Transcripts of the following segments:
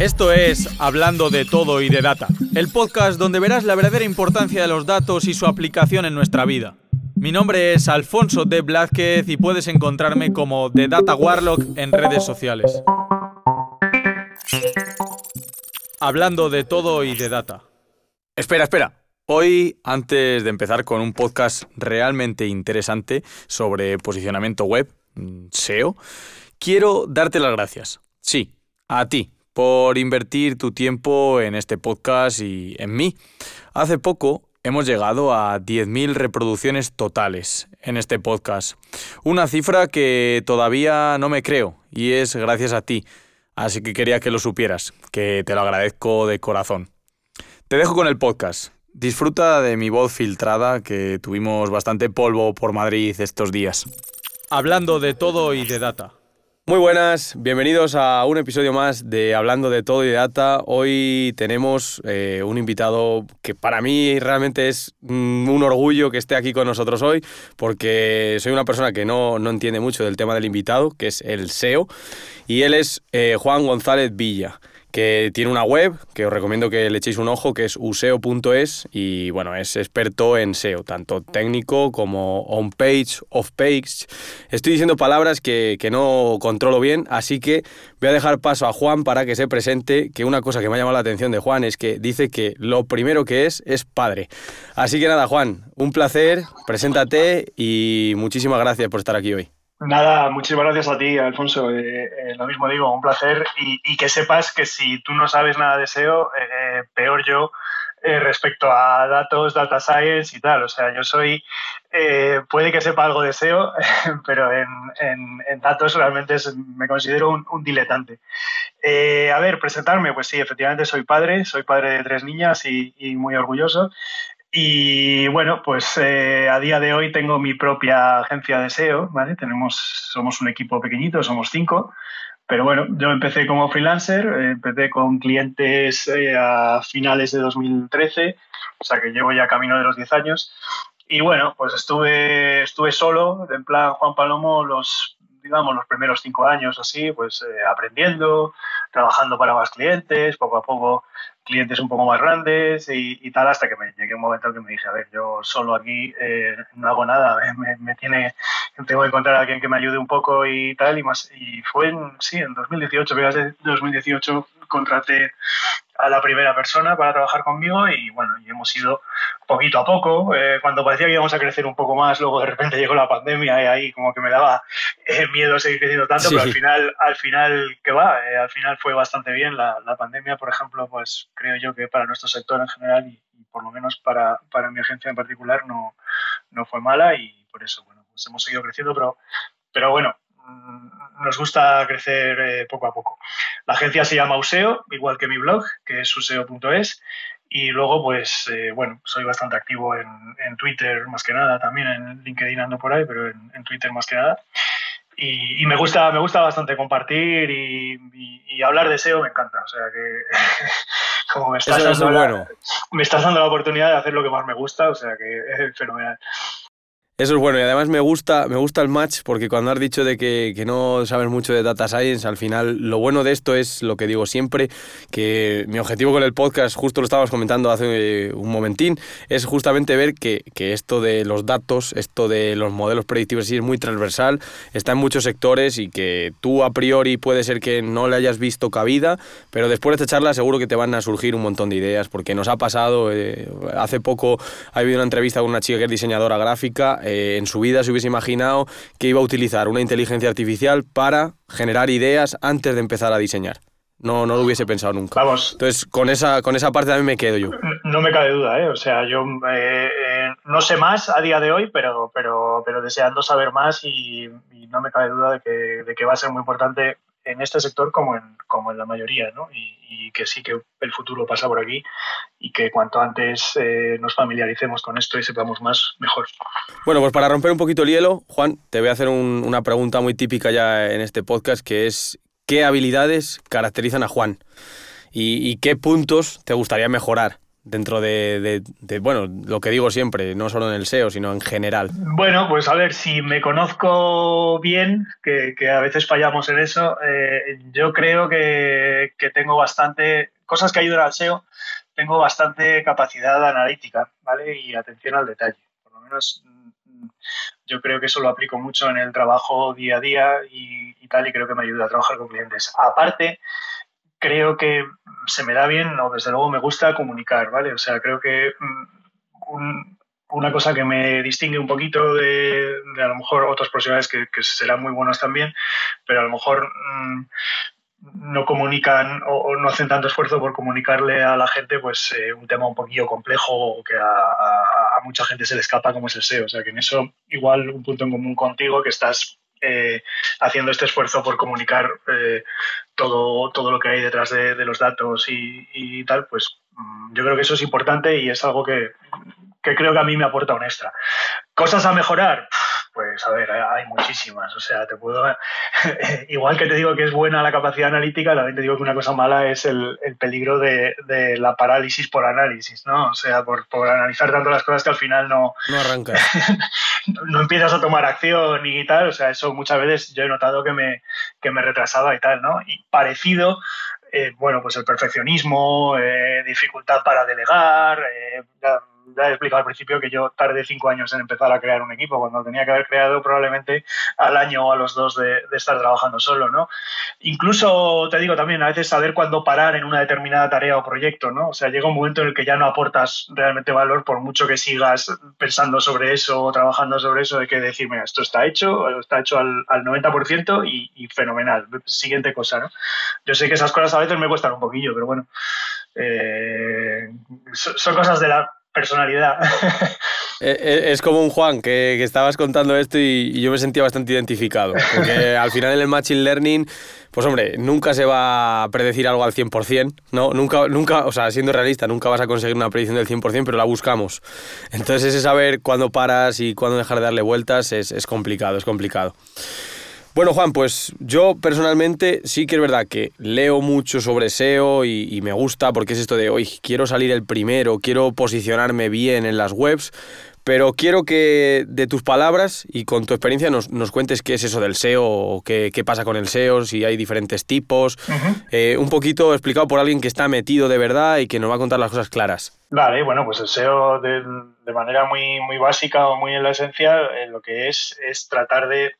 Esto es Hablando de todo y de data, el podcast donde verás la verdadera importancia de los datos y su aplicación en nuestra vida. Mi nombre es Alfonso de Blázquez y puedes encontrarme como The Data Warlock en redes sociales. Hablando de todo y de data. Espera, espera. Hoy, antes de empezar con un podcast realmente interesante sobre posicionamiento web, mm, SEO, quiero darte las gracias. Sí, a ti, por invertir tu tiempo en este podcast y en mí. Hace poco hemos llegado a 10.000 reproducciones totales en este podcast. Una cifra que todavía no me creo y es gracias a ti. Así que quería que lo supieras, que te lo agradezco de corazón. Te dejo con el podcast. Disfruta de mi voz filtrada, que tuvimos bastante polvo por Madrid estos días. Hablando de todo y de data. Muy buenas, bienvenidos a un episodio más de Hablando de todo y de data. Hoy tenemos eh, un invitado que para mí realmente es mm, un orgullo que esté aquí con nosotros hoy, porque soy una persona que no, no entiende mucho del tema del invitado, que es el SEO, y él es eh, Juan González Villa que tiene una web que os recomiendo que le echéis un ojo, que es useo.es y bueno, es experto en SEO, tanto técnico como on-page, off-page. Estoy diciendo palabras que, que, no controlo bien, así que voy a dejar paso a Juan para que se presente, que una cosa que me ha llamado la atención de Juan es que dice que lo primero que es es padre. Así que nada, Juan, un placer, preséntate y muchísimas gracias por estar aquí hoy. Nada, muchísimas gracias a ti, Alfonso. Eh, eh, lo mismo digo, un placer. Y, que sepas que si tú no sabes nada de SEO, eh, peor yo respecto a datos, data science y tal. O sea, yo soy, puede que sepa algo de SEO, pero en, en, datos realmente me considero un, diletante. a ver, presentarme, pues sí, efectivamente soy padre, soy padre de tres niñas y, y muy orgulloso. Y bueno, pues eh, a día de hoy tengo mi propia agencia de SEO, ¿vale? Tenemos, somos un equipo pequeñito, somos cinco, pero bueno, yo empecé como freelancer, empecé con clientes eh, a finales de 2013, o sea que llevo ya camino de los 10 años. Y bueno, pues estuve, estuve solo, en plan Juan Palomo, los, digamos, los primeros cinco años así, pues aprendiendo, trabajando para más clientes, poco a poco clientes un poco más grandes y, tal, hasta que me llegué un momento en que me dije, a ver, yo solo aquí eh, no hago nada, me, me, tiene, tengo que encontrar a alguien que me ayude un poco y tal, y más, y fue en, sí, en 2018, de 2018 contraté a la primera persona para trabajar conmigo y bueno, y hemos ido poquito a poco. Eh, cuando parecía que íbamos a crecer un poco más, luego de repente llegó la pandemia y ahí como que me daba eh, miedo seguir creciendo tanto, pero al final, al final, ¿qué va? Eh, al final fue bastante bien. La, la, pandemia, por ejemplo, pues creo yo que para nuestro sector en general y, por lo menos para, para, mi agencia en particular no, no fue mala y por eso, bueno, pues hemos seguido creciendo, pero, pero bueno, nos gusta crecer eh, poco a poco. La agencia se llama Useo, igual que mi blog, que es useo.es. Y luego, pues, eh, bueno, soy bastante activo en, Twitter más que nada, también en LinkedIn ando por ahí, pero en, Twitter más que nada. Y, me gusta me gusta bastante compartir y, hablar de SEO me encanta. O sea que, como me estás, dando la, me estás dando la oportunidad de hacer lo que más me gusta, o sea que es fenomenal. Eso es bueno y además me gusta, me gusta el match porque cuando has dicho de que, que, no sabes mucho de data science, al final lo bueno de esto es lo que digo siempre, que mi objetivo con el podcast, justo lo estabas comentando hace un momentín, es justamente ver que, que esto de los datos, esto de los modelos predictivos sí es muy transversal, está en muchos sectores y que tú a priori puede ser que no le hayas visto cabida, pero después de esta charla seguro que te van a surgir un montón de ideas porque nos ha pasado, eh, hace poco ha habido una entrevista con una chica que es diseñadora gráfica, eh, en su vida se hubiese imaginado que iba a utilizar una inteligencia artificial para generar ideas antes de empezar a diseñar. No, no lo hubiese pensado nunca. Vamos. Entonces, con esa, con esa parte mí me quedo yo. No me cabe duda, ¿eh? O sea, yo eh, eh, no sé más a día de hoy, pero, pero, pero deseando saber más y, no me cabe duda de que, de que va a ser muy importante en este sector como en, como en la mayoría, ¿no? Y, que sí que el futuro pasa por aquí y que cuanto antes eh, nos familiaricemos con esto y sepamos más, mejor. Bueno, pues para romper un poquito el hielo, Juan, te voy a hacer una pregunta muy típica ya en este podcast, que es ¿qué habilidades caracterizan a Juan? ¿Y, qué puntos te gustaría mejorar dentro de, bueno, lo que digo siempre, no solo en el SEO, sino en general? Bueno, pues a ver, si me conozco bien, que, a veces fallamos en eso, eh, yo creo que, tengo bastante, cosas que ayudan al SEO, tengo bastante capacidad analítica, ¿vale? Y atención al detalle. Por lo menos mm, yo creo que eso lo aplico mucho en el trabajo día a día y, y tal, y creo que me ayuda a trabajar con clientes. Aparte, creo que se me da bien, o desde luego me gusta comunicar, ¿vale? O sea, creo que mm, una cosa que me distingue un poquito de, a lo mejor otros profesionales que, serán muy buenos también, pero a lo mejor mm, no comunican o, no hacen tanto esfuerzo por comunicarle a la gente pues eh, un tema un poquillo complejo o que a, mucha gente se le escapa como es el SEO. O sea que en eso igual un punto en común contigo que estás eh, haciendo este esfuerzo por comunicar eh, todo, todo lo que hay detrás de, los datos y, tal, pues mm, yo creo que eso es importante y es algo que, que creo que a mí me aporta un extra. ¿Cosas a mejorar? Pues a ver, hay muchísimas. O sea, te puedo. Igual que te digo que es buena la capacidad analítica, también te digo que una cosa mala es el, peligro de, la parálisis por análisis, ¿no? O sea, por, analizar tanto las cosas que al final no. No arrancas. no empiezas a tomar acción y tal. O sea, eso muchas veces yo he notado que me, que me retrasaba y tal, ¿no? Y parecido. Eh, bueno, pues el perfeccionismo, eh, dificultad para delegar, eh, ya he explicado al principio que yo tardé cinco años en empezar a crear un equipo, cuando tenía que haber creado probablemente al año o a los dos de, estar trabajando solo, ¿no? Incluso, te digo también, a veces saber cuándo parar en una determinada tarea o proyecto, ¿no? O sea, llega un momento en el que ya no aportas realmente valor por mucho que sigas pensando sobre eso o trabajando sobre eso, hay que decir, mira, esto está hecho, está hecho al, al 90% y, y fenomenal. Siguiente cosa, ¿no? Yo sé que esas cosas a veces me cuestan un poquillo, pero bueno, eh, son cosas de la personalidad. Eh, eh, es como un Juan que, estabas contando esto y, yo me sentía bastante identificado. Porque al final en el Machine Learning, pues hombre, nunca se va a predecir algo al 100%, ¿no? Nunca, nunca, o sea, siendo realista, nunca vas a conseguir una predicción del 100%, pero la buscamos. Entonces ese saber cuándo paras y cuándo dejar de darle vueltas es, es complicado, es complicado. Bueno, Juan, pues yo personalmente sí que es verdad que leo mucho sobre SEO y, me gusta porque es esto de, hoy quiero salir el primero, quiero posicionarme bien en las webs, pero quiero que de tus palabras y con tu experiencia nos, cuentes qué es eso del SEO, qué, qué, pasa con el SEO, si hay diferentes tipos. Eh, un poquito explicado por alguien que está metido de verdad y que nos va a contar las cosas claras. Vale, bueno, pues el SEO de, manera muy, muy básica o muy en la esencia, eh, lo que es es tratar de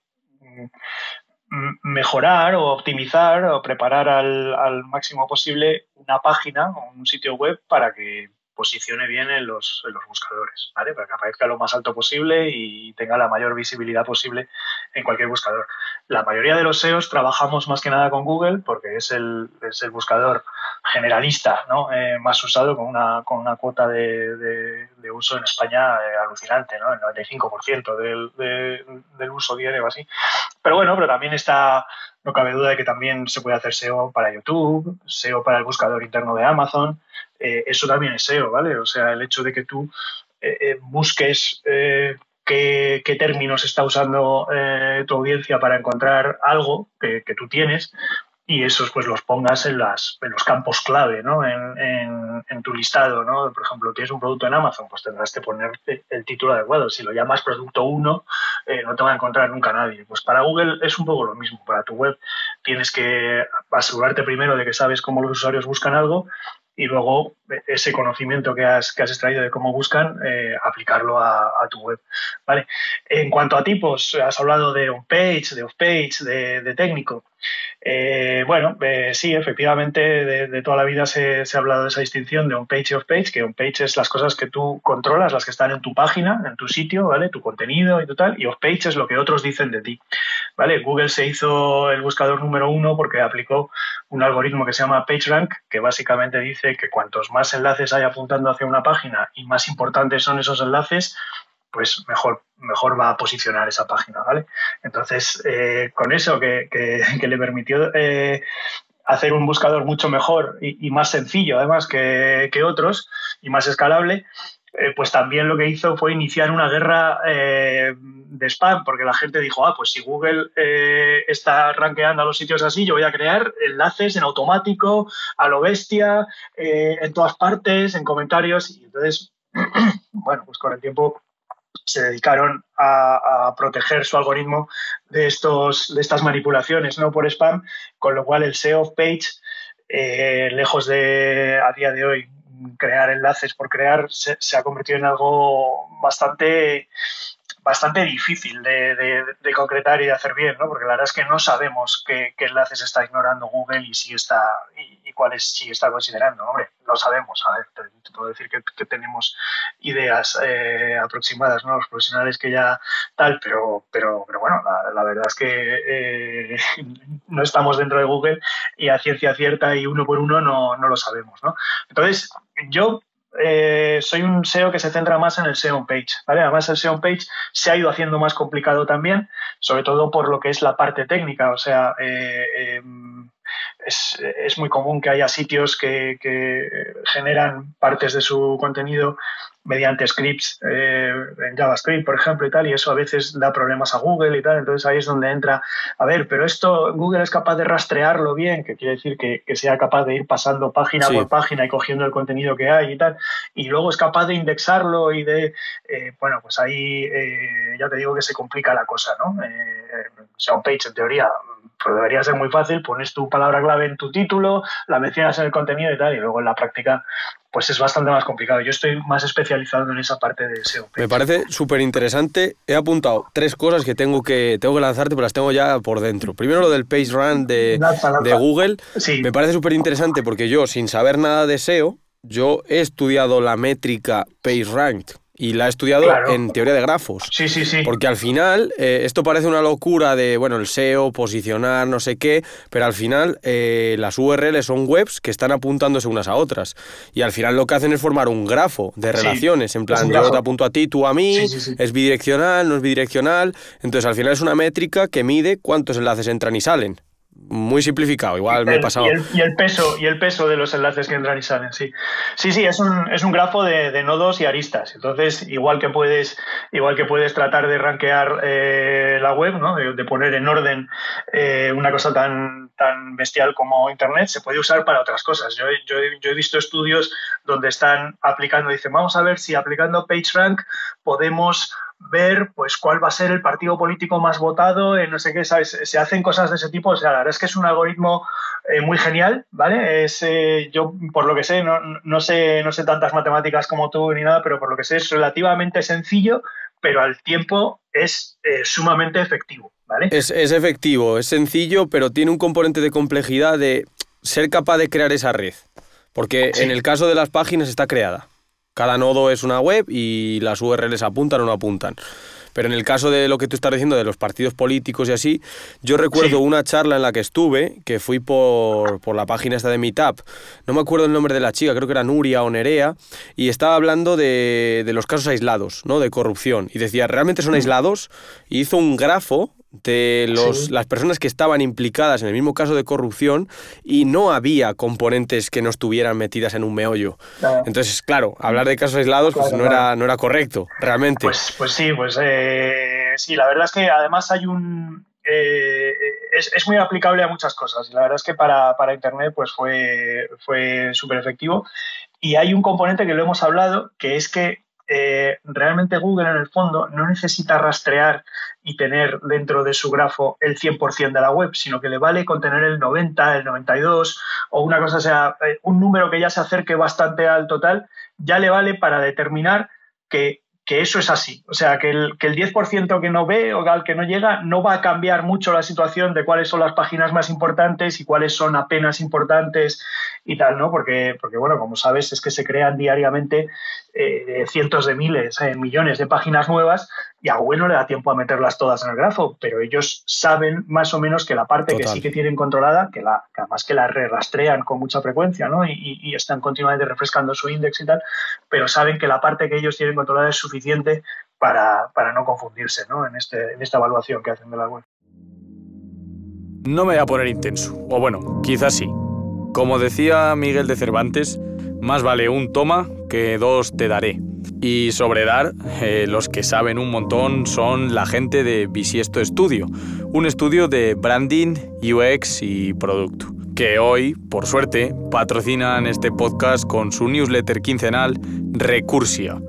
mejorar o optimizar o preparar al, al, máximo posible una página o un sitio web para que posicione bien en los, en los buscadores, ¿vale? Para que aparezca lo más alto posible y tenga la mayor visibilidad posible en cualquier buscador. La mayoría de los SEOs trabajamos más que nada con Google porque es el, es el buscador generalista ¿no? Eh, más usado con una, con una cuota de, de, uso en España eh, alucinante, ¿no? el 95% del, del uso diario o así. Pero bueno, pero también está, no cabe duda de que también se puede hacer SEO para YouTube, SEO para el buscador interno de Amazon, eh, eso también es SEO, ¿vale? O sea, el hecho de que tú eh, eh, busques qué, términos está usando tu audiencia para encontrar algo que, tú tienes y esos pues los pongas en, las, en los campos clave, ¿no? En, en, tu listado, ¿no? Por ejemplo, tienes un producto en Amazon, pues tendrás que poner el título adecuado. Si lo llamas producto 1, no te va a encontrar nunca nadie. Pues para Google es un poco lo mismo. Para tu web tienes que asegurarte primero de que sabes cómo los usuarios buscan algo y luego ese conocimiento que has, que has extraído de cómo buscan, eh, aplicarlo a, tu web. ¿vale? En cuanto a tipos, has hablado de on-page, de off-page, de, técnico. Eh, bueno, eh, sí, efectivamente, de, toda la vida se, ha hablado de esa distinción de on-page y off-page, que on-page es las cosas que tú controlas, las que están en tu página, en tu sitio, ¿vale? Tu contenido y tal, y off-page es lo que otros dicen de ti, ¿vale? Google se hizo el buscador número uno porque aplicó un algoritmo que se llama PageRank, que básicamente dice que cuantos más enlaces hay apuntando hacia una página y más importantes son esos enlaces, pues mejor, mejor va a posicionar esa página, ¿vale? Entonces, eh, con eso que, le permitió eh, hacer un buscador mucho mejor y, más sencillo, además, que, otros, y más escalable, eh, pues también lo que hizo fue iniciar una guerra eh, de spam, porque la gente dijo, ah, pues si Google eh, está rankeando a los sitios así, yo voy a crear enlaces en automático, a lo bestia, en todas partes, en comentarios, y entonces, bueno, pues con el tiempo se dedicaron a, proteger su algoritmo de, estos, de estas manipulaciones no por spam, con lo cual el SEO page, lejos de a día de hoy crear enlaces por crear se, ha convertido en algo bastante bastante difícil de, concretar y de hacer bien, ¿no? porque la verdad es que no sabemos qué, enlaces está ignorando Google y si está y, cuáles sí está considerando. Hombre, lo sabemos. A ver, te, puedo decir que, tenemos ideas eh, aproximadas, ¿no? los profesionales que ya tal, pero, pero, pero bueno, la, verdad es que eh, no estamos dentro de Google y a ciencia cierta y uno por uno no, no lo sabemos. ¿no? Entonces, yo eh, soy un SEO que se centra más en el SEO page. ¿vale? Además, el SEO page se ha ido haciendo más complicado también, sobre todo por lo que es la parte técnica. O sea, eh, em, es, es, muy común que haya sitios que, que, generan partes de su contenido mediante scripts eh, en JavaScript, por ejemplo, y tal, y eso a veces da problemas a Google y tal, entonces ahí es donde entra, a ver, pero esto Google es capaz de rastrearlo bien, que quiere decir que, sea capaz de ir pasando página por página y cogiendo el contenido que hay y tal, y luego es capaz de indexarlo y de, eh, bueno, pues ahí eh, ya te digo que se complica la cosa, ¿no? o sea, un page en teoría pues debería ser muy fácil, pones tu palabra clave en tu título, la mencionas en el contenido y tal, y luego en la práctica pues es bastante más complicado. Yo estoy más especializado en esa parte de SEO. Me parece súper interesante. He apuntado tres cosas que tengo que, tengo que lanzarte, pero las tengo ya por dentro. Primero lo del PageRank de, de Google. Me parece súper interesante porque yo, sin saber nada de SEO, yo he estudiado la métrica PageRank y la he estudiado en teoría de grafos. Sí, sí, sí. Porque al final, eh, esto parece una locura de, bueno, el SEO, posicionar, no sé qué, pero al final eh, las URLs son webs que están apuntándose unas a otras. Y al final lo que hacen es formar un grafo de relaciones. en plan, yo te apunto a ti, tú a mí, es bidireccional, no es bidireccional. Entonces al final es una métrica que mide cuántos enlaces entran y salen muy simplificado, igual me he pasado. Y el, peso, y el peso de los enlaces que entran y salen, sí. Sí, sí, es un, es un grafo de, nodos y aristas. Entonces, igual que puedes, igual que puedes tratar de rankear eh, la web, ¿no? de, poner en orden eh, una cosa tan, tan bestial como Internet, se puede usar para otras cosas. Yo, yo, yo he visto estudios donde están aplicando, dicen, vamos a ver si aplicando PageRank podemos ver pues cuál va a ser el partido político más votado, no sé qué, ¿sabes? Se hacen cosas de ese tipo, o sea, la verdad es que es un algoritmo eh, muy genial, ¿vale? Es, eh, yo, por lo que sé no, no, sé, no sé tantas matemáticas como tú ni nada, pero por lo que sé es relativamente sencillo, pero al tiempo es eh, sumamente efectivo, ¿vale? Es, es efectivo, es sencillo, pero tiene un componente de complejidad de ser capaz de crear esa red. Porque en el caso de las páginas está creada. Cada nodo es una web y las URLs apuntan o no apuntan. Pero en el caso de lo que tú estás diciendo de los partidos políticos y así, yo recuerdo una charla en la que estuve, que fui por, la página esta de Meetup, no me acuerdo el nombre de la chica, creo que era Nuria o Nerea, y estaba hablando de, de los casos aislados, ¿no? De corrupción. Y decía, ¿realmente son mm. aislados? Y hizo un grafo de los, las personas que estaban implicadas en el mismo caso de corrupción y no había componentes que no estuvieran metidas en un meollo. Entonces, claro, hablar de casos aislados pues, no, era, no era correcto, realmente. Pues, pues sí, pues eh, sí, la verdad es que además hay un... Eh, es, es, muy aplicable a muchas cosas. Y la verdad es que para, para Internet pues fue, fue súper efectivo y hay un componente que lo hemos hablado que es que eh, realmente Google en el fondo no necesita rastrear y tener dentro de su grafo el 100% de la web, sino que le vale con tener el 90, el 92 o una cosa, sea, eh, un número que ya se acerque bastante al total, ya le vale para determinar que que eso es así. O sea, que el, que el 10% que no ve o al que no llega no va a cambiar mucho la situación de cuáles son las páginas más importantes y cuáles son apenas importantes y tal, ¿no? Porque, porque bueno, como sabes, es que se crean diariamente eh, cientos de miles, eh, millones de páginas nuevas y a Google no le da tiempo a meterlas todas en el grafo, pero ellos saben más o menos que la parte que sí que tienen controlada, que, la, además que la rastrean con mucha frecuencia, ¿no? Y, están continuamente refrescando su índice y tal, pero saben que la parte que ellos tienen controlada es suficiente para, no confundirse, ¿no? En, este, en esta evaluación que hacen de la web. No me voy a poner intenso, o bueno, quizás sí. Como decía Miguel de Cervantes, más vale un toma que dos te daré. Y sobre Dar, eh, los que saben un montón son la gente de Bisiesto Studio, un estudio de branding, UX y producto, que hoy, por suerte, patrocinan este podcast con su newsletter quincenal Recursia.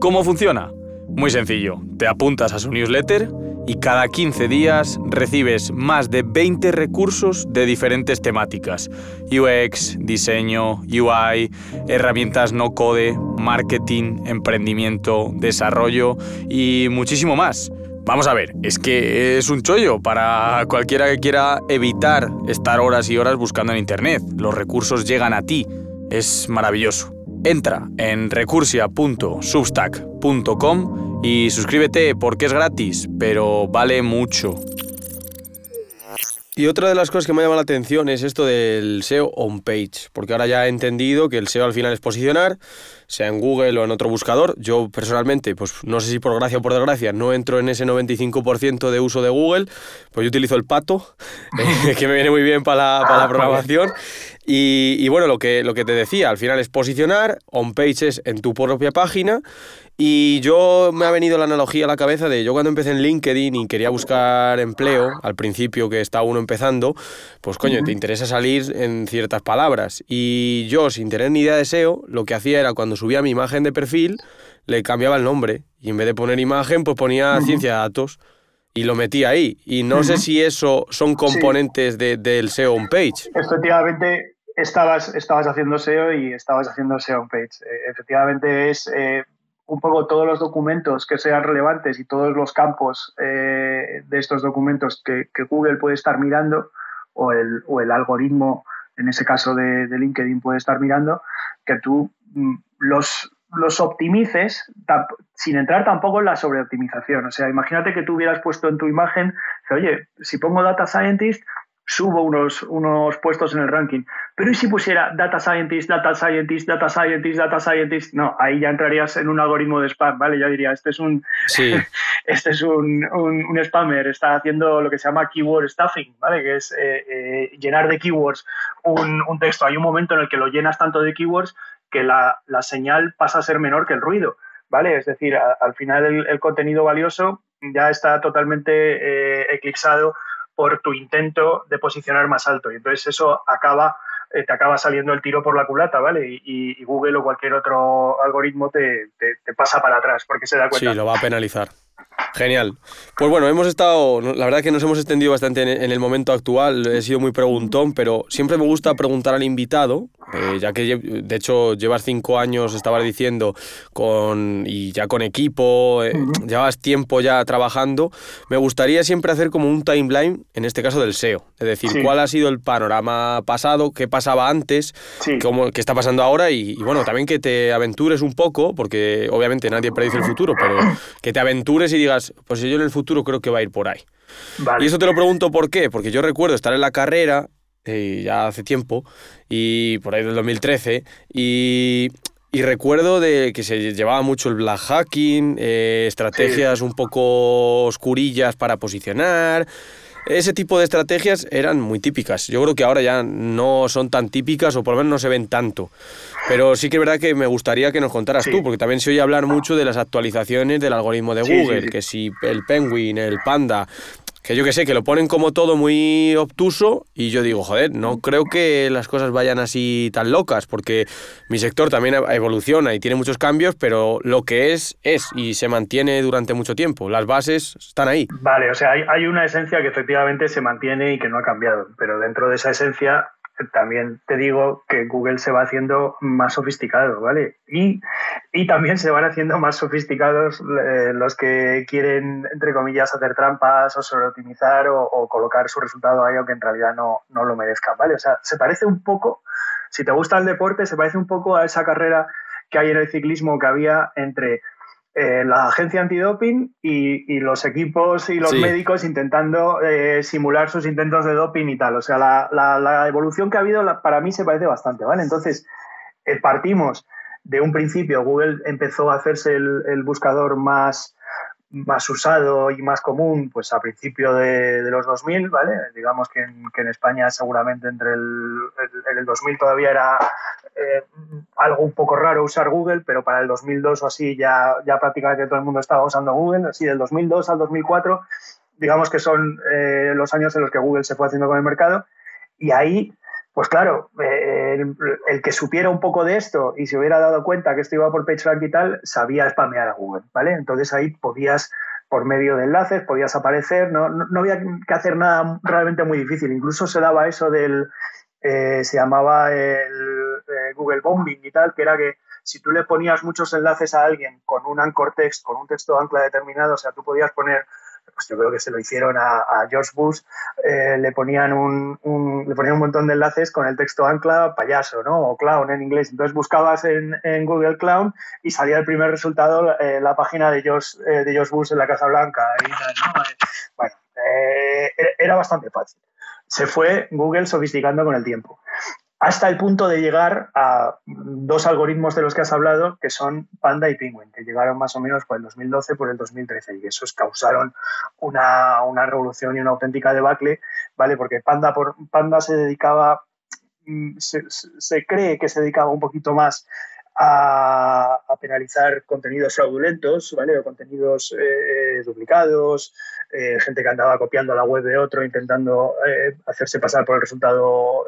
¿Cómo funciona? Muy sencillo, te apuntas a su newsletter y cada 15 días recibes más de 20 recursos de diferentes temáticas. UX, diseño, UI, herramientas no code, marketing, emprendimiento, desarrollo y muchísimo más. Vamos a ver, es que es un chollo para cualquiera que quiera evitar estar horas y horas buscando en Internet. Los recursos llegan a ti. Es maravilloso. Entra en recursia.substack.com y suscríbete porque es gratis, pero vale mucho. Y otra de las cosas que me llama la atención es esto del SEO on page, porque ahora ya he entendido que el SEO al final es posicionar, sea en Google o en otro buscador. Yo personalmente, pues no sé si por gracia o por desgracia, no entro en ese 95% de uso de Google, pues yo utilizo el pato, eh, que me viene muy bien para la, para la programación. Y, bueno, lo que, lo que te decía, al final es posicionar, on page es en tu propia página. Y yo me ha venido la analogía a la cabeza de yo cuando empecé en LinkedIn y quería buscar empleo, al principio que está uno empezando, pues coño, te interesa salir en ciertas palabras. Y yo, sin tener ni idea de SEO, lo que hacía era cuando subía mi imagen de perfil, le cambiaba el nombre. Y en vez de poner imagen, pues ponía ciencia de datos y lo metía ahí. Y no sé si eso son componentes del SEO on page. Efectivamente, estabas, estabas haciendo SEO y estabas haciendo SEO page. Eh, efectivamente es eh, un poco todos los documentos que sean relevantes y todos los campos eh, de estos documentos que, Google puede estar mirando o el, o el, algoritmo, en ese caso de, LinkedIn, puede estar mirando, que tú mm, los, los optimices sin entrar tampoco en la sobreoptimización. O sea, imagínate que tú hubieras puesto en tu imagen, que, oye, si pongo data scientist, subo unos, unos puestos en el ranking. Pero ¿y si pusiera data scientist, data scientist, data scientist, data scientist? No, ahí ya entrarías en un algoritmo de spam, ¿vale? Ya diría, este es un, sí. este es un, un, spammer, está haciendo lo que se llama keyword stuffing, ¿vale? Que es eh, eh, llenar de keywords un, un, texto. Hay un momento en el que lo llenas tanto de keywords que la, la señal pasa a ser menor que el ruido, ¿vale? Es decir, al final el, contenido valioso ya está totalmente eh, eclipsado por tu intento de posicionar más alto. Y entonces eso acaba, eh, te acaba saliendo el tiro por la culata, ¿vale? Y, Google o cualquier otro algoritmo te, te, pasa para atrás porque se da cuenta. Sí, lo va a penalizar. Genial. Pues bueno, hemos estado, la verdad que nos hemos extendido bastante en, el momento actual, he sido muy preguntón, pero siempre me gusta preguntar al invitado, eh, ya que de hecho llevas cinco años, estabas diciendo, con, y ya con equipo, eh, llevas tiempo ya trabajando, me gustaría siempre hacer como un timeline, en este caso del SEO, es decir, cuál ha sido el panorama pasado, qué pasaba antes, cómo, qué está pasando ahora y, y bueno, también que te aventures un poco, porque obviamente nadie predice el futuro, pero que te aventures y digas, pues yo en el futuro creo que va a ir por ahí. Y eso te lo pregunto por qué, porque yo recuerdo estar en la carrera, eh, ya hace tiempo, y por ahí del 2013, y, y recuerdo de que se llevaba mucho el black hacking, eh, estrategias un poco oscurillas para posicionar. Ese tipo de estrategias eran muy típicas. Yo creo que ahora ya no son tan típicas o por lo menos no se ven tanto. Pero sí que es verdad que me gustaría que nos contaras tú, porque también se oye hablar mucho de las actualizaciones del algoritmo de Google, que si el Penguin, el Panda, que yo que sé, que lo ponen como todo muy obtuso y yo digo, joder, no creo que las cosas vayan así tan locas, porque mi sector también evoluciona y tiene muchos cambios, pero lo que es, es y se mantiene durante mucho tiempo. Las bases están ahí. Vale, o sea, hay, hay una esencia que efectivamente se mantiene y que no ha cambiado, pero dentro de esa esencia también te digo que Google se va haciendo más sofisticado, ¿vale? Y, también se van haciendo más sofisticados eh, los que quieren, entre comillas, hacer trampas o sobreoptimizar o, o colocar su resultado ahí, aunque en realidad no, no lo merezcan, ¿vale? O sea, se parece un poco, si te gusta el deporte, se parece un poco a esa carrera que hay en el ciclismo que había entre eh, la agencia antidoping y, y, los equipos y los médicos intentando eh, simular sus intentos de doping y tal. O sea, la, la, evolución que ha habido para mí se parece bastante, ¿vale? Entonces, eh, partimos de un principio, Google empezó a hacerse el, el, buscador más, más usado y más común pues a principio de, de los 2000, ¿vale? Digamos que en, que en, España seguramente entre el, el, el 2000 todavía era eh, algo un poco raro usar Google, pero para el 2002 o así ya, ya prácticamente todo el mundo estaba usando Google, así del 2002 al 2004, digamos que son eh, los años en los que Google se fue haciendo con el mercado, y ahí, pues claro, el, el, que supiera un poco de esto y se hubiera dado cuenta que esto iba por PageRank y tal, sabía spamear a Google, ¿vale? Entonces ahí podías por medio de enlaces, podías aparecer, no, no, había que hacer nada realmente muy difícil. Incluso se daba eso del, eh, se llamaba el eh, Google Bombing y tal, que era que si tú le ponías muchos enlaces a alguien con un anchor text, con un texto ancla determinado, o sea, tú podías poner pues yo creo que se lo hicieron a, George Bush, eh, le, ponían un, le ponían un montón de enlaces con el texto ancla payaso, ¿no? O clown en inglés. Entonces buscabas en, Google Clown y salía el primer resultado, eh, la página de George, eh, de George Bush en la Casa Blanca. bueno, era bastante fácil. Se fue Google sofisticando con el tiempo hasta el punto de llegar a dos algoritmos de los que has hablado, que son Panda y Penguin, que llegaron más o menos por el 2012, por el 2013, y esos causaron una, una revolución y una auténtica debacle, ¿vale? Porque Panda, Panda se dedicaba, mm, se, cree que se dedicaba un poquito más a, penalizar contenidos fraudulentos, ¿vale? O contenidos eh, duplicados, eh, gente que andaba copiando la web de otro, intentando eh, hacerse pasar por el resultado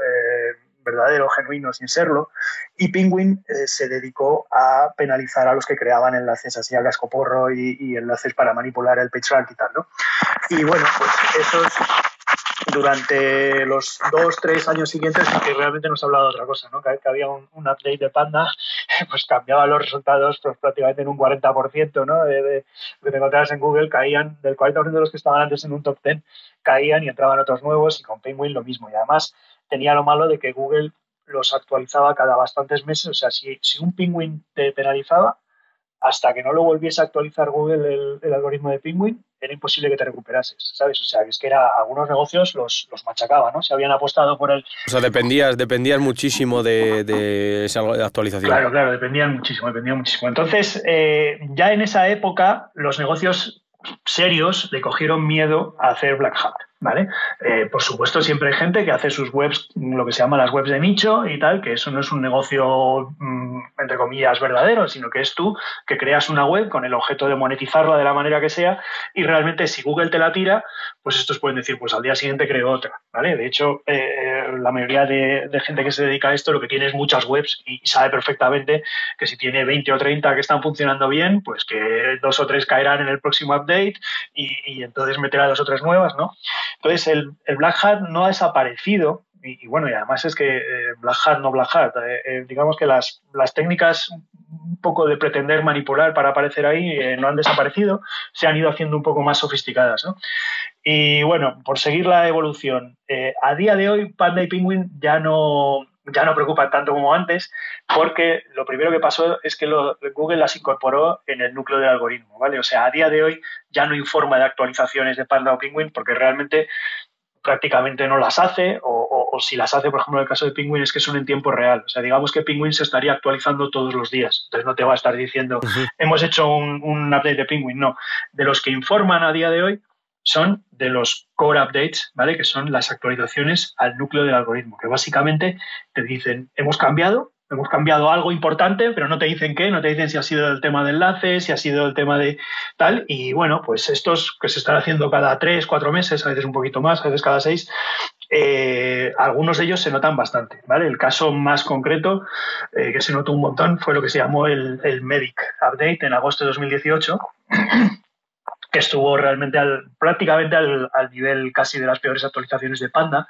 verdadero, genuino, sin serlo. Y Penguin eh, se dedicó a penalizar a los que creaban enlaces así a cascoporro y, y enlaces para manipular el PageRank y tal, ¿no? Y bueno, pues esos durante los dos, tres años siguientes en que realmente nos ha hablado de otra cosa, ¿no? que, había un, update de Panda, pues cambiaba los resultados pues, prácticamente en un 40%, ¿no? de, de, que te encontrabas en Google, caían, del 40% de los que estaban antes en un top 10, caían y entraban otros nuevos y con Penguin lo mismo. Y además tenía lo malo de que Google los actualizaba cada bastantes meses. O sea, si, si un Penguin te penalizaba, hasta que no lo volviese a actualizar Google el, algoritmo de Penguin, era imposible que te recuperases, ¿sabes? O sea, es que era, algunos negocios los, los machacaban, ¿no? Se habían apostado por el... O sea, dependías, dependías muchísimo de, de esa actualización. Claro, claro, dependían muchísimo, dependían muchísimo. Entonces, eh, ya en esa época, los negocios serios le cogieron miedo a hacer Black Hat. ¿Vale? Eh, por supuesto, siempre hay gente que hace sus webs, lo que se llama las webs de nicho y tal, que eso no es un negocio, mm, entre comillas, verdadero, sino que es tú que creas una web con el objeto de monetizarla de la manera que sea y realmente si Google te la tira, pues estos pueden decir, pues al día siguiente creo otra, ¿vale? De hecho, eh, la mayoría de, gente que se dedica a esto lo que tiene es muchas webs y sabe perfectamente que si tiene 20 o 30 que están funcionando bien, pues que dos o tres caerán en el próximo update y entonces meterá dos o tres nuevas, ¿no? Entonces, el, Black Hat no ha desaparecido, y, bueno, y además es que eh, Black Hat no Black Hat, eh, eh, digamos que las, las, técnicas un poco de pretender manipular para aparecer ahí no han desaparecido, se han ido haciendo un poco más sofisticadas. ¿no? Y bueno, por seguir la evolución, a día de hoy Panda y Penguin ya no, ya no preocupan tanto como antes, porque lo primero que pasó es que Google las incorporó en el núcleo del algoritmo, ¿vale? O sea, a día de hoy ya no informa de actualizaciones de Panda o Penguin porque realmente prácticamente no las hace o, si las hace, por ejemplo, en el caso de Penguin es que son en tiempo real. O sea, digamos que Penguin se estaría actualizando todos los días. Entonces no te va a estar diciendo, hemos hecho un, un update de Penguin. No. De los que informan a día de hoy, son de los core updates, ¿vale? Que son las actualizaciones al núcleo del algoritmo, que básicamente te dicen, hemos cambiado, hemos cambiado algo importante, pero no te dicen qué, no te dicen si ha sido el tema de enlaces, si ha sido el tema de tal, y bueno, pues estos que se están haciendo cada tres, cuatro meses, a veces un poquito más, a veces cada seis, eh, algunos de ellos se notan bastante, ¿vale? El caso más concreto, eh, que se notó un montón, fue lo que se llamó el, el Medic Update en agosto de 2018 que estuvo realmente al, prácticamente al, nivel casi de las peores actualizaciones de Panda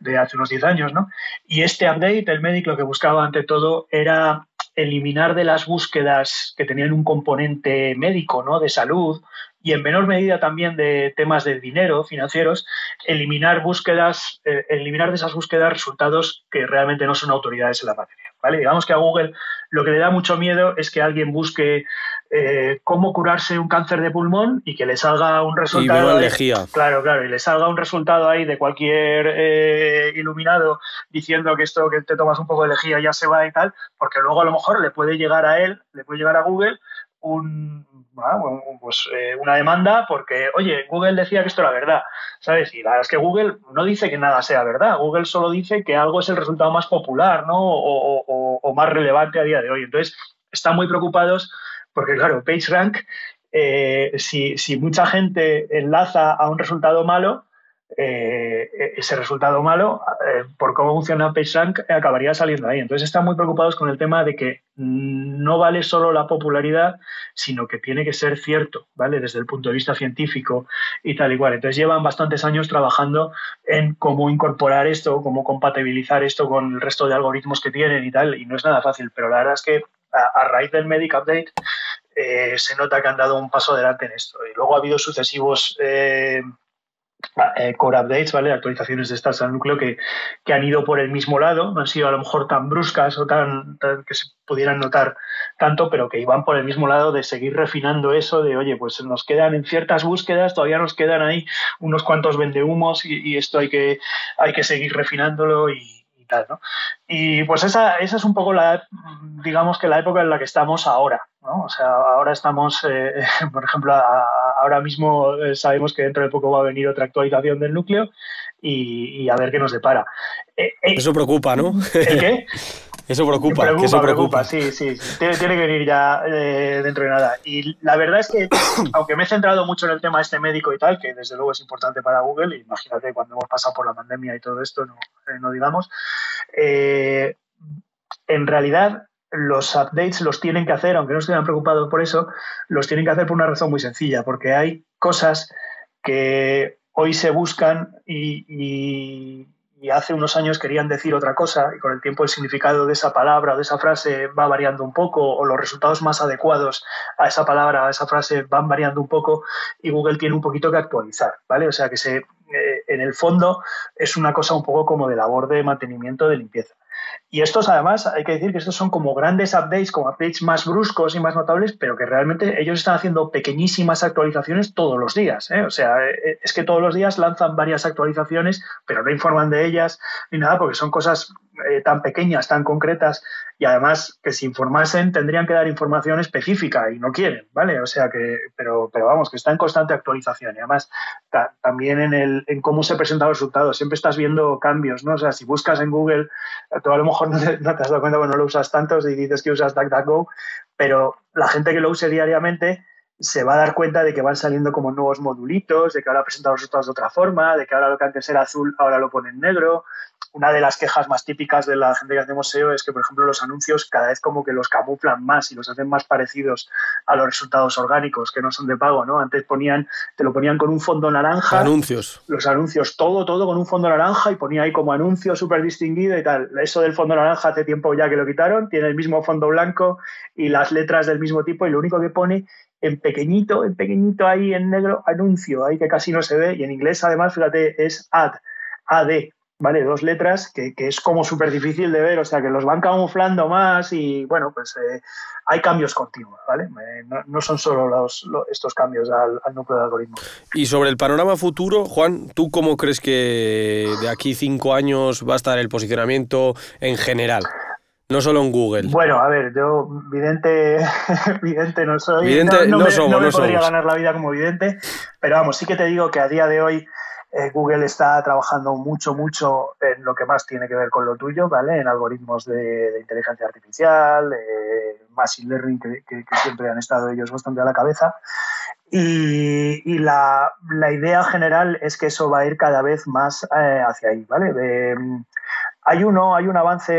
de hace unos 10 años. ¿no? Y este update, el médico lo que buscaba ante todo era eliminar de las búsquedas que tenían un componente médico, ¿no? de salud, y en menor medida también de temas de dinero, financieros, eliminar búsquedas, eh, eliminar de esas búsquedas resultados que realmente no son autoridades en la materia. ¿vale? Digamos que a Google lo que le da mucho miedo es que alguien busque eh, cómo curarse un cáncer de pulmón y que le salga un resultado. Y claro, claro, y le salga un resultado ahí de cualquier eh, iluminado diciendo que esto que te tomas un poco de lejía ya se va y tal, porque luego a lo mejor le puede llegar a él, le puede llegar a Google un pues, eh, una demanda porque, oye, Google decía que esto era verdad, ¿sabes? Y la verdad es que Google no dice que nada sea verdad, Google solo dice que algo es el resultado más popular, ¿no? O, más relevante a día de hoy. Entonces, están muy preocupados porque, claro, PageRank, eh, si, si mucha gente enlaza a un resultado malo, eh, ese resultado malo, eh, por cómo funciona PageRank, eh, acabaría saliendo ahí. Entonces están muy preocupados con el tema de que no vale solo la popularidad, sino que tiene que ser cierto, ¿vale? Desde el punto de vista científico y tal y cual. Entonces llevan bastantes años trabajando en cómo incorporar esto, cómo compatibilizar esto con el resto de algoritmos que tienen y tal, y no es nada fácil, pero la verdad es que a, raíz del Medic Update se nota que han dado un paso adelante en esto. Y luego ha habido sucesivos core updates, ¿vale? Actualizaciones de estas al núcleo que, han ido por el mismo lado, no han sido a lo mejor tan bruscas o tan, que se pudieran notar tanto, pero que iban por el mismo lado de seguir refinando eso, de oye, pues nos quedan en ciertas búsquedas, todavía nos quedan ahí unos cuantos vendehumos y, y esto hay que, hay que seguir refinándolo y, y pues esa, esa es un poco la, digamos que la época en la que estamos ahora, ¿no? O sea, ahora estamos, eh, por ejemplo, ahora mismo eh, sabemos que dentro de poco va a venir otra actualización del núcleo y, a ver qué nos depara. Eh, eso preocupa, ¿no? qué? Eso preocupa. Preocupa, eso preocupa. sí, sí. Tiene, que venir ya eh, dentro de nada. Y la verdad es que, aunque me he centrado mucho en el tema este médico y tal, que desde luego es importante para Google, imagínate cuando hemos pasado por la pandemia y todo esto, no, eh, digamos, eh, en realidad los updates los tienen que hacer, aunque no estén preocupados por eso, los tienen que hacer por una razón muy sencilla, porque hay cosas que hoy se buscan y y hace unos años querían decir otra cosa y con el tiempo el significado de esa palabra o de esa frase va variando un poco o los resultados más adecuados a esa palabra, a esa frase van variando un poco y Google tiene un poquito que actualizar, ¿vale? O sea que se, eh, en el fondo es una cosa un poco como de labor de mantenimiento de limpieza. Y estos, además, hay que decir que estos son como grandes updates, como updates más bruscos y más notables, pero que realmente ellos están haciendo pequeñísimas actualizaciones todos los días. ¿eh? O sea, eh, es que todos los días lanzan varias actualizaciones, pero no informan de ellas ni nada, porque son cosas eh, tan pequeñas, tan concretas, y además que si informasen tendrían que dar información específica y no quieren, ¿vale? O sea que, pero, pero vamos, que está en constante actualización y además también en, el, en cómo se presentan los resultados, siempre estás viendo cambios, ¿no? O sea, si buscas en Google, tú a lo mejor no te, has dado cuenta, bueno, no lo usas tantos y dices que usas DuckDuckGo, pero la gente que lo use diariamente se va a dar cuenta de que van saliendo como nuevos modulitos, de que ahora presentan los resultados de otra forma, de que ahora lo que antes era azul ahora lo ponen negro, una de las quejas más típicas de la gente que hacemos SEO es que, por ejemplo, los anuncios cada vez como que los camuflan más y los hacen más parecidos a los resultados orgánicos que no son de pago, ¿no? Antes ponían, te lo ponían con un fondo naranja. Anuncios. Los anuncios, todo, todo con un fondo naranja y ponía ahí como anuncio súper distinguido y tal. Eso del fondo naranja hace tiempo ya que lo quitaron, tiene el mismo fondo blanco y las letras del mismo tipo y lo único que pone en pequeñito, en pequeñito ahí en negro, anuncio, ahí que casi no se ve y en inglés además, fíjate, es ad, ad, ¿vale? Dos letras que, es como súper difícil de ver, o sea, que los van camuflando más y, bueno, pues eh, hay cambios continuos, ¿vale? Eh, no, son solo los, estos cambios al, núcleo de algoritmo. Y sobre el panorama futuro, Juan, ¿tú cómo crees que de aquí cinco años va a estar el posicionamiento en general? No solo en Google. Bueno, a ver, yo vidente, vidente no soy. Vidente no, me, somos, no podría ganar la vida como vidente, pero vamos, sí que te digo que a día de hoy eh, Google está trabajando mucho, mucho en lo que más tiene que ver con lo tuyo, ¿vale? En algoritmos de, inteligencia artificial, eh, machine learning, que, siempre han estado ellos bastante a la cabeza. Y, la, idea general es que eso va a ir cada vez más eh, hacia ahí, ¿vale? Hay uno, hay un avance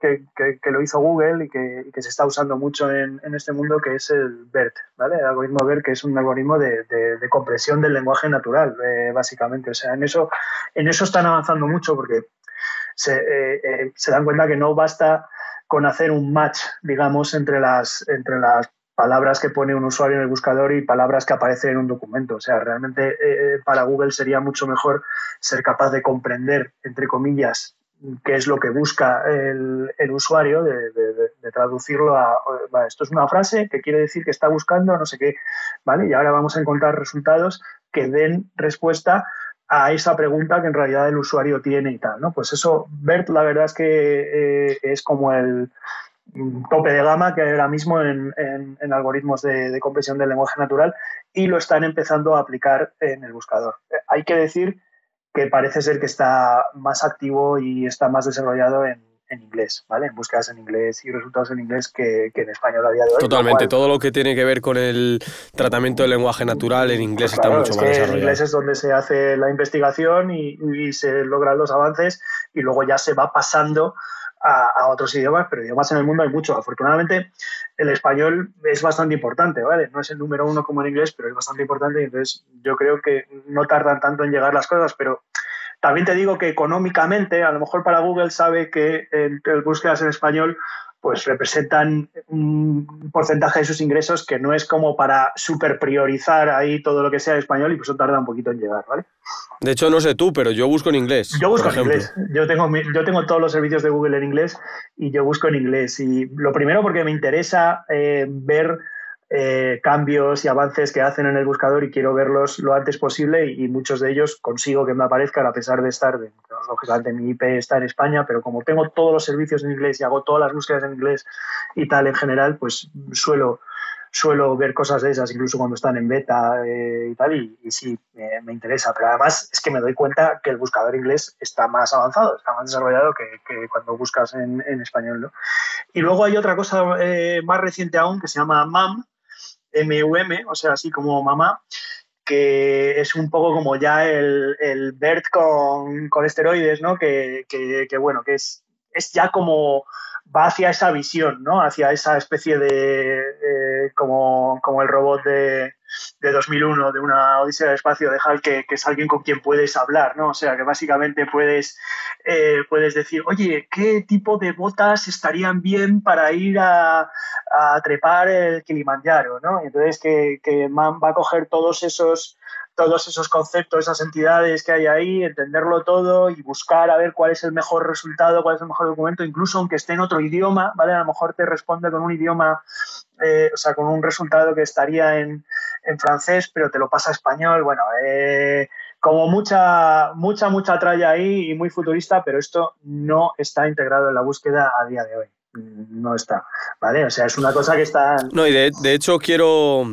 que, lo hizo Google y que, se está usando mucho en, este mundo que es el BERT, ¿vale? El algoritmo BERT, que es un algoritmo de, compresión del lenguaje natural, eh, básicamente. O sea, en eso, en eso están avanzando mucho porque se, eh, eh, se dan cuenta que no basta con hacer un match, digamos, entre las, entre las palabras que pone un usuario en el buscador y palabras que aparecen en un documento. O sea, realmente eh, para Google sería mucho mejor ser capaz de comprender, entre comillas, qué es lo que busca el, usuario, de, traducirlo a, esto es una frase que quiere decir que está buscando no sé qué, ¿vale? Y ahora vamos a encontrar resultados que den respuesta a esa pregunta que en realidad el usuario tiene y tal, ¿no? Pues eso, BERT, la verdad es que eh, es como el tope de gama que hay ahora mismo en, algoritmos de, de, compresión del lenguaje natural y lo están empezando a aplicar en el buscador. Hay que decir que parece ser que está más activo y está más desarrollado en, en inglés, ¿vale? En búsquedas en inglés y resultados en inglés que, en español a día de hoy. Totalmente, todo lo que tiene que ver con el tratamiento del lenguaje natural en inglés está mucho más desarrollado. En inglés es donde se hace la investigación y, se logran los avances y luego ya se va pasando a, otros idiomas, pero idiomas en el mundo hay mucho. Afortunadamente, el español es bastante importante, ¿vale? No es el número uno como en inglés, pero es bastante importante y entonces yo creo que no tardan tanto en llegar las cosas, pero también te digo que económicamente, a lo mejor para Google sabe que el, búsquedas en español pues representan un porcentaje de sus ingresos que no es como para super priorizar ahí todo lo que sea en español y pues eso tarda un poquito en llegar, ¿vale? De hecho, no sé tú, pero yo busco en inglés. Yo busco en inglés. Yo tengo, yo tengo todos los servicios de Google en inglés y yo busco en inglés. Y lo primero porque me interesa eh, ver eh, cambios y avances que hacen en el buscador y quiero verlos lo antes posible y, muchos de ellos consigo que me aparezcan a pesar de estar, de, lógicamente mi IP está en España, pero como tengo todos los servicios en inglés y hago todas las búsquedas en inglés y tal en general, pues suelo, suelo ver cosas de esas incluso cuando están en beta eh, y tal y, sí, me interesa, pero además es que me doy cuenta que el buscador inglés está más avanzado, está más desarrollado que, cuando buscas en, español. ¿no? Y luego hay otra cosa eh, más reciente aún que se llama MAM, MUM, o sea, así como mamá, que es un poco como ya el, el BERT con, con esteroides, ¿no? Que, que, bueno, que es, es ya como va hacia esa visión, ¿no? Hacia esa especie de, eh, como, como el robot de, de 2001, de una Odisea del Espacio de Hal, que, es alguien con quien puedes hablar, ¿no? O sea, que básicamente puedes, eh, puedes decir, oye, ¿qué tipo de botas estarían bien para ir a, trepar el Kilimanjaro, ¿no? Entonces, que, que Man va a coger todos esos todos esos conceptos, esas entidades que hay ahí, entenderlo todo y buscar a ver cuál es el mejor resultado, cuál es el mejor documento, incluso aunque esté en otro idioma, ¿vale? A lo mejor te responde con un idioma, eh, o sea, con un resultado que estaría en, en francés, pero te lo pasa a español. Bueno, eh, como mucha, mucha, mucha tralla ahí y muy futurista, pero esto no está integrado en la búsqueda a día de hoy. No está, ¿vale? O sea, es una cosa que está... No, y de, hecho quiero,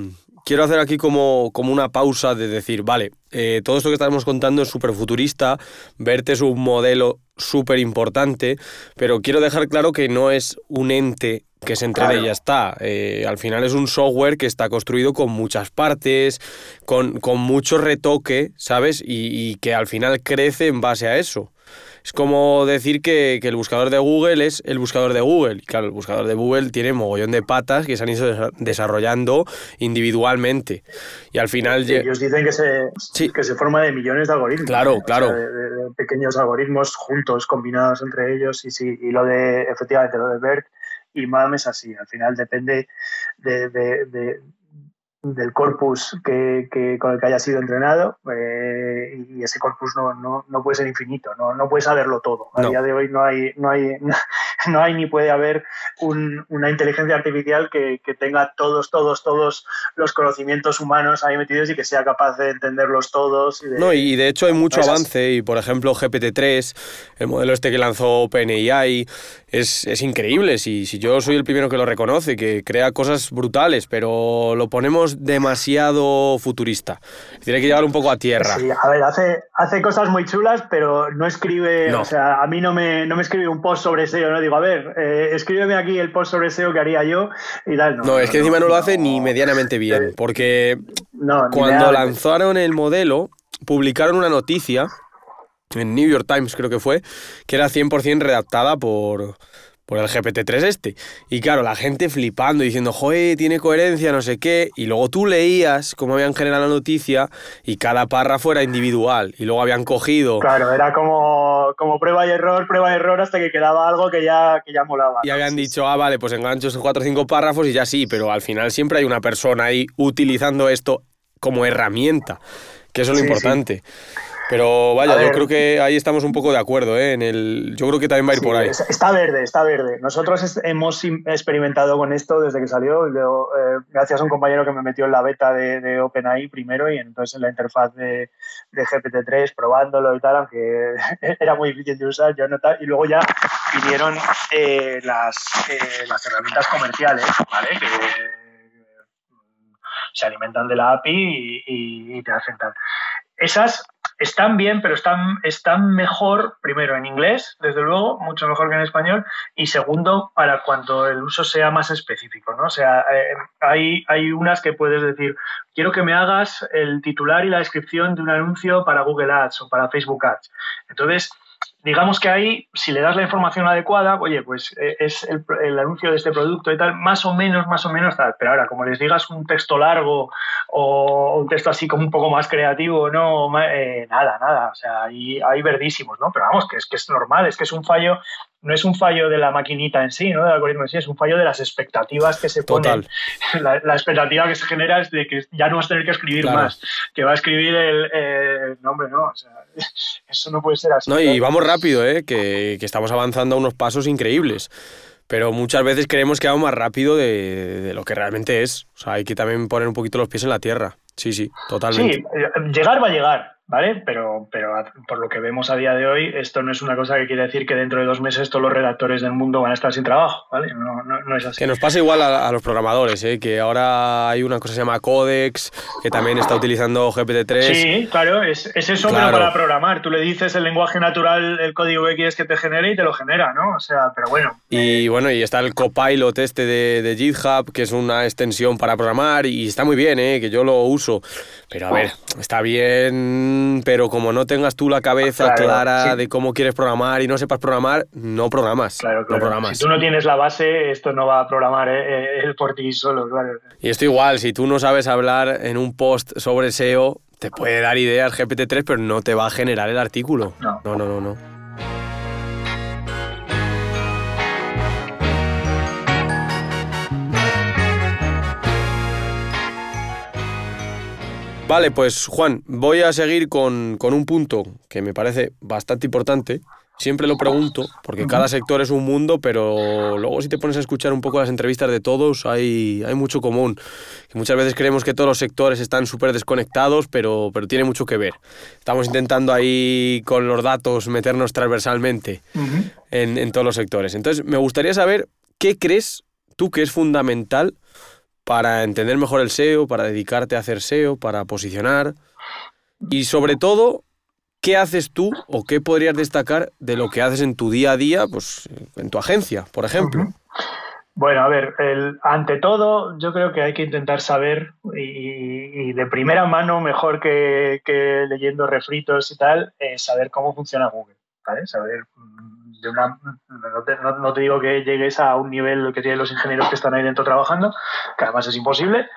quiero hacer aquí como, como, una pausa de decir, vale, eh, todo esto que estamos contando es súper futurista, verte es un modelo súper importante, pero quiero dejar claro que no es un ente que se entrena y ya está. Eh, al final es un software que está construido con muchas partes, con, con mucho retoque, ¿sabes? Y, que al final crece en base a eso. Es como decir que, el buscador de Google es el buscador de Google. Y claro, el buscador de Google tiene mogollón de patas que se han ido desarrollando individualmente. Y al final... ellos dicen que se, que se forma de millones de algoritmos. Claro, claro. de, pequeños algoritmos juntos, combinados entre ellos. Y sí, y lo de, efectivamente, lo de BERT y MAM es así. Al final depende de, del corpus que, con el que haya sido entrenado eh, y ese corpus no, no, no, puede ser infinito, no, no puede saberlo todo. A día de hoy no hay, no hay, no hay ni puede haber una inteligencia artificial que, que, tenga todos, todos, todos los conocimientos humanos ahí metidos y que sea capaz de entenderlos todos. Y de, no, y de hecho hay mucho avance y por ejemplo GPT-3, el modelo este que lanzó OpenAI, es, es increíble. Si, si yo soy el primero que lo reconoce, que crea cosas brutales, pero lo ponemos demasiado futurista. Tiene que llevar un poco a tierra. Sí, a ver, hace, hace cosas muy chulas, pero no escribe, o sea, a mí no me, no me escribe un post sobre SEO, no digo, a ver, eh, escríbeme aquí el post sobre SEO que haría yo y tal. No, es que encima no, lo hace ni medianamente bien, porque cuando lanzaron el modelo, publicaron una noticia en New York Times creo que fue, que era 100% redactada por, por el GPT-3 este. Y claro, la gente flipando, diciendo, joder, tiene coherencia, no sé qué. Y luego tú leías cómo habían generado la noticia y cada párrafo era individual. Y luego habían cogido... Claro, era como, como prueba y error, prueba y error, hasta que quedaba algo que ya, que ya molaba. Y habían dicho, ah, vale, pues engancho esos cuatro o cinco párrafos y ya sí, pero al final siempre hay una persona ahí utilizando esto como herramienta, que eso es lo importante. Pero vaya, yo creo que ahí estamos un poco de acuerdo, ¿eh? En el, yo creo que también va a ir por ahí. Está verde, está verde. Nosotros hemos experimentado con esto desde que salió, eh, gracias a un compañero que me metió en la beta de, OpenAI primero y entonces en la interfaz de, GPT-3 probándolo y tal, aunque era muy difícil de usar, yo y luego ya vinieron eh, las, eh, las herramientas comerciales, ¿vale? Que se alimentan de la API y, te hacen tal. Esas están bien, pero están, están mejor, primero en inglés, desde luego, mucho mejor que en español, y segundo, para cuando el uso sea más específico, ¿no? O sea, eh, hay, hay unas que puedes decir, quiero que me hagas el titular y la descripción de un anuncio para Google Ads o para Facebook Ads. Entonces, digamos que ahí, si le das la información adecuada, oye, pues eh, es el, anuncio de este producto y tal, más o menos, más o menos tal. Pero ahora, como les digas un texto largo o un texto así como un poco más creativo, no, eh, nada, nada. O sea, hay verdísimos, ¿no? Pero vamos, que es que es normal, es que es un fallo no es un fallo de la maquinita en sí, ¿no? del algoritmo en sí, es un fallo de las expectativas que se ponen. La, expectativa que se genera es de que ya no vas a tener que escribir más, que va a escribir el, nombre, no, o sea, eso no puede ser así. No, y vamos rápido, ¿eh? que, que estamos avanzando a unos pasos increíbles pero muchas veces creemos que vamos más rápido de, de, lo que realmente es. O sea, hay que también poner un poquito los pies en la tierra. Sí, sí, totalmente. Sí, eh, llegar va a llegar. ¿Vale? Pero, pero por lo que vemos a día de hoy, esto no es una cosa que quiere decir que dentro de dos meses todos los redactores del mundo van a estar sin trabajo, ¿vale? No, no, es así. Que nos pasa igual a, los programadores, ¿eh? que ahora hay una cosa que se llama Codex, que también está utilizando GPT-3. Sí, claro, es, es eso, pero para programar. Tú le dices el lenguaje natural, el código que quieres que te genere y te lo genera, ¿no? O sea, pero bueno. Y bueno, y está el Copilot este de, de GitHub, que es una extensión para programar y está muy bien, ¿eh? que yo lo uso. Pero a ver, está bien pero como no tengas tú la cabeza clara de cómo quieres programar y no sepas programar, no programas. Claro, programas. Si tú no tienes la base, esto no va a programar ¿eh? Eh, por ti solo, claro. Y esto igual, si tú no sabes hablar en un post sobre SEO, te puede dar ideas GPT-3, pero no te va a generar el artículo. No, no, no, no. no. Vale, pues Juan, voy a seguir con, un punto que me parece bastante importante. Siempre lo pregunto, porque cada sector es un mundo, pero luego si te pones a escuchar un poco las entrevistas de todos, hay, hay mucho común. Que muchas veces creemos que todos los sectores están súper desconectados, pero, pero tiene mucho que ver. Estamos intentando ahí con los datos meternos transversalmente en, en todos los sectores. Entonces, me gustaría saber qué crees tú que es fundamental para entender mejor el SEO, para dedicarte a hacer SEO, para posicionar y sobre todo, ¿qué haces tú o qué podrías destacar de lo que haces en tu día a día, pues en tu agencia, por ejemplo? Bueno, a ver, ante todo, yo creo que hay que intentar saber, y, de primera mano, mejor que, leyendo refritos y tal, saber cómo funciona Google, ¿vale? Saber no, te, digo que llegues a un nivel que tienen los ingenieros que están ahí dentro trabajando, que además es imposible,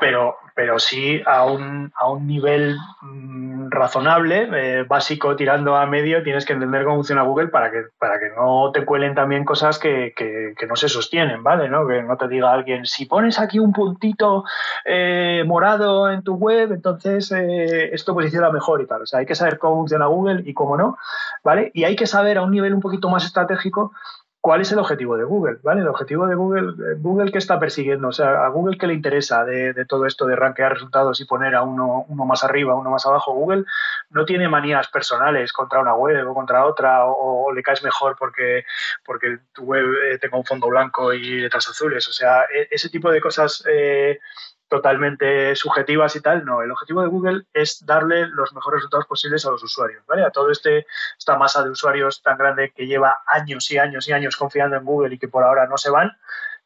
pero, pero sí a un, a un nivel mm, razonable, eh, básico, tirando a medio, tienes que entender cómo funciona Google para que, para que no te cuelen también cosas que, no se sostienen, ¿vale? ¿no? Que no te diga alguien, si pones aquí un puntito eh, morado en tu web, entonces eh, esto posiciona mejor y tal. O sea, hay que saber cómo funciona Google y cómo no, ¿vale? Y hay que saber a un nivel un poquito más estratégico, ¿cuál es el objetivo de Google? ¿Vale? El objetivo de Google, Google ¿qué está persiguiendo? O sea, a Google qué le interesa de, todo esto de rankear resultados y poner a uno, uno más arriba, uno más abajo. Google no tiene manías personales contra una web o contra otra, o, le caes mejor porque, porque tu web eh, tenga un fondo blanco y letras azules. O sea, e, ese tipo de cosas eh, totalmente subjetivas y tal, no. El objetivo de Google es darle los mejores resultados posibles a los usuarios, ¿vale? A todo este esta masa de usuarios tan grande que lleva años y años y años confiando en Google y que por ahora no se van,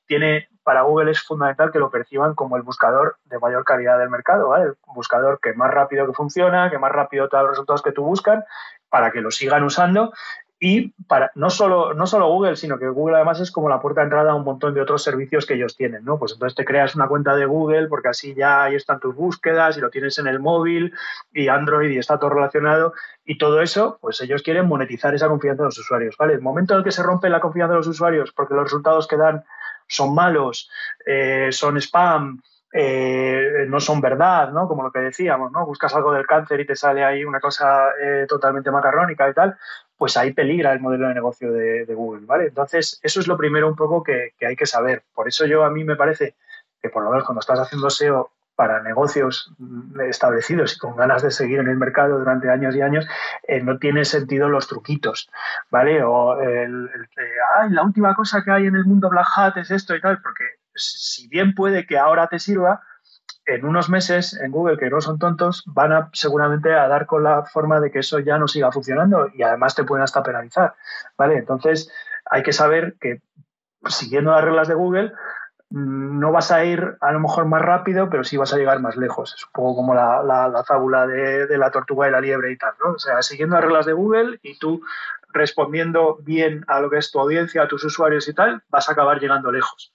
tiene para Google es fundamental que lo perciban como el buscador de mayor calidad del mercado. El buscador que más rápido que funciona, que más rápido te da los resultados que tú buscan, para que lo sigan usando y para no solo, no solo Google, sino que Google además es como la puerta de entrada a un montón de otros servicios que ellos tienen, ¿no? Pues entonces te creas una cuenta de Google porque así ya ahí están tus búsquedas y lo tienes en el móvil y Android y está todo relacionado y todo eso, pues ellos quieren monetizar esa confianza de los usuarios, ¿vale? El momento en el que se rompe la confianza de los usuarios porque los resultados que dan son malos, eh, son spam, eh, no son verdad, ¿no? Como lo que decíamos, ¿no? Buscas algo del cáncer y te sale ahí una cosa eh, totalmente macarrónica y tal, pues ahí peligra el modelo de negocio de, Google, ¿vale? Entonces, eso es lo primero un poco que, hay que saber. Por eso yo a mí me parece que por lo menos cuando estás haciendo SEO para negocios establecidos y con ganas de seguir en el mercado durante años y años, eh, no tiene sentido los truquitos, ¿vale? O el, ay, la última cosa que hay en el mundo Black Hat es esto y tal, porque si bien puede que ahora te sirva, en unos meses en Google, que no son tontos, van a seguramente a dar con la forma de que eso ya no siga funcionando y además te pueden hasta penalizar, ¿vale? Entonces hay que saber que siguiendo las reglas de Google, mm, no vas a ir a lo mejor más rápido, pero sí vas a llegar más lejos. Es un poco como la, la, fábula de, de, la tortuga y la liebre y tal, ¿no? O sea, siguiendo las reglas de Google y tú respondiendo bien a lo que es tu audiencia, a tus usuarios y tal, vas a acabar llegando lejos